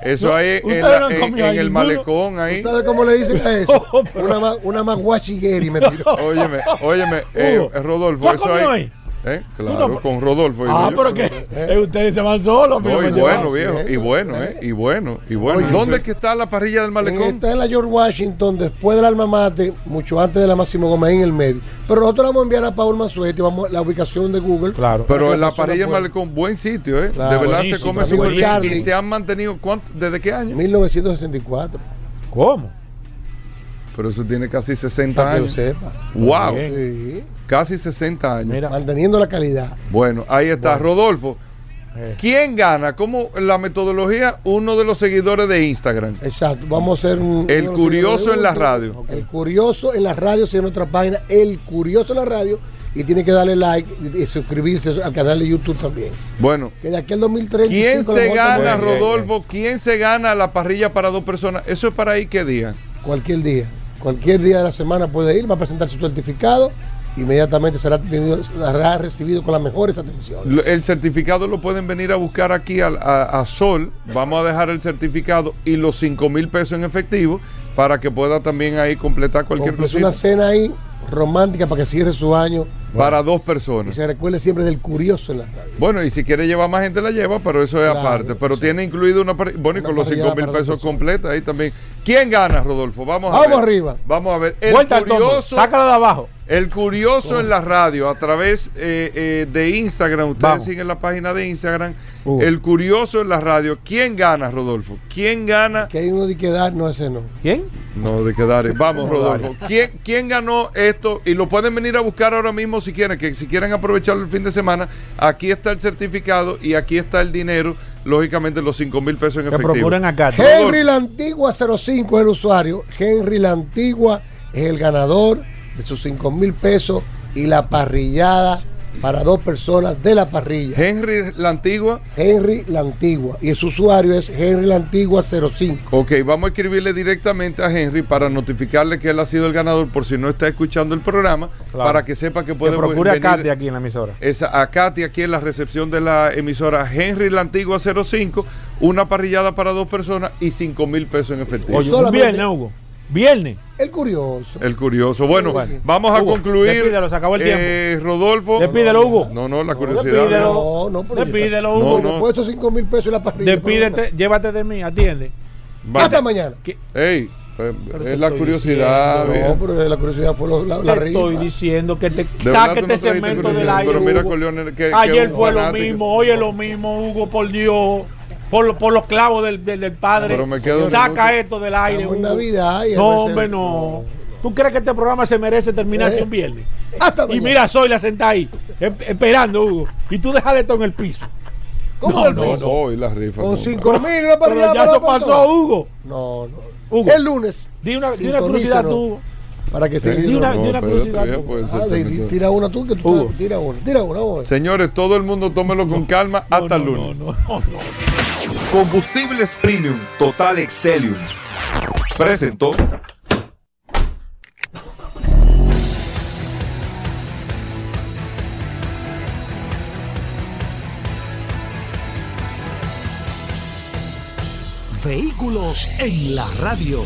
eso No, ahí en, la- ahí el malecón ahí. ¿Sabes cómo le dicen a eso? Una más, una más guachigueri me tiró. Óyeme, óyeme, eh, Rodolfo, ¿tú has eso ahí. ahí? ¿Eh? Tú Claro, no- con Rodolfo. Ah, yo. pero que eh, ustedes se van solos. No, y bueno, viejo, y bueno, ¿eh? Y bueno, y bueno. Oye, ¿Dónde sí. es que está la parrilla del En malecón? Está en la George Washington, después del alma mate, mucho antes de la Máximo Gómez en el medio. Pero nosotros le vamos a enviar a Paul Manzueти, vamos a la ubicación de Google. Claro. Pero en la parrilla del malecón, buen sitio, ¿eh? Claro. de verdad se come súper bien. Y se han mantenido, ¿cuánto? ¿desde qué año? 1964. ¿Cómo? Pero eso tiene casi 60 Para que lo años. sepa. ¡Wow! Sí. Casi 60 años. Mira. Manteniendo la calidad. Bueno, ahí está. Rodolfo, Eh, ¿quién gana? ¿Cómo la metodología? Uno de los seguidores de Instagram. Exacto. Vamos a hacer un. El curioso en la radio. El curioso en la radio, sigue en nuestra página. El curioso en la radio. Y tiene que darle like y, suscribirse al canal de YouTube también. Bueno, Que de aquí al 2035. ¿quién se gana, Rodolfo? ¿Quién se gana la parrilla para dos personas? ¿Eso es para ahí qué día? Cualquier día. Cualquier día de la semana puede ir, va a presentar su certificado inmediatamente será, recibido con las mejores atenciones. El certificado lo pueden venir a buscar aquí a, a Sol. Vamos a dejar el certificado y los 5 mil pesos en efectivo para que pueda también ahí completar cualquier cosita. una cena ahí romántica para que cierre su año Para dos y personas. se recuerde siempre del curioso en la radio. Bueno, y si quiere llevar más gente la lleva, pero eso es Claro, aparte. Pero tiene incluido una Bueno, y Una con los 5 parrillada mil pesos personas. completa ahí también. ¿Quién gana, Rodolfo? Vamos a Vamos ver. arriba. Vamos a ver. El Vuelta al curioso, Sácala de abajo. El curioso en la radio a través eh, eh, de Instagram. Ustedes Vamos. siguen la página de Instagram. Uh. El curioso en la radio. ¿Quién gana, Rodolfo? ¿Quién gana? Que hay uno de que dar, no ese no. ¿Quién? No, de quedar. Vamos, Rodolfo. ¿Quién, ¿Quién ganó esto? Y lo pueden venir a buscar ahora mismo si quieren, que si quieren aprovecharlo el fin de semana. Aquí está el certificado y aquí está el dinero. Lógicamente, los 5 mil pesos en Que efectivo. procuren acá. Henry La Antigua 05 es el usuario. Henry La Antigua es el ganador de sus 5 mil pesos y la parrillada para dos personas de la parrilla. Henry la Antigua. Henry La Antigua. Y su usuario es Henry La Antigua 05. Ok, vamos a escribirle directamente a Henry para notificarle que él ha sido el ganador por si no está escuchando el programa, Claro. para que sepa que Que puede procure a Katy aquí en la emisora. Esa, a Katy aquí en la recepción de la emisora Henry la Antigua 05, una parrillada para dos personas y 5 mil pesos en efectivo. Oye, un viernes, Hugo. Viernes. El curioso. El curioso. Bueno, Bueno. vamos a Hugo, concluir. despídelo, se acabó el Eh, Rodolfo. Despídelo, Hugo. No, no, la curiosidad. despídelo. No, no, pero Despídelo, No, Hugo. no. De esos 5 mil pesos y la parrilla. Despídete, llévate de mí, atiende. Vaya. Hasta mañana. ¿Qué? Ey, eh, Pero te es la estoy curiosidad. No, bien. pero la curiosidad fue lo- la, Te la estoy rifa. diciendo que te saque no este trajiste segmento del aire. pero mira, Hugo. Corleone, que- que Ayer un fue lo fanático. mismo, hoy es lo mismo, Hugo, por Dios. Por, lo- por los clavos del, del, del padre. Pero me quedo Saca esto del aire. Estamos en Hugo. Navidad y a No, hombre, no. ¿Tú crees que este programa se merece terminarse Eh. un viernes? Hasta Y mañana. mira, soy la sentada ahí, em- esperando, Hugo. Y tú dejas esto en el piso. ¿Cómo No, el no, No, piso? no, hoy la rifa. Con no. 5 mil y Pero ya para eso pasó. Hugo. No, no. Hugo. El lunes. Di una, di una curiosidad tú, Hugo. Para que se ser Ah, di- tira una tú que tú Hugo. Tira una. Tira una. ver. Señores, todo el mundo tómelo con calma No, hasta el no, lunes. no, no, no, no. Combustibles Premium Total Excelium presentó Vehículos en la radio.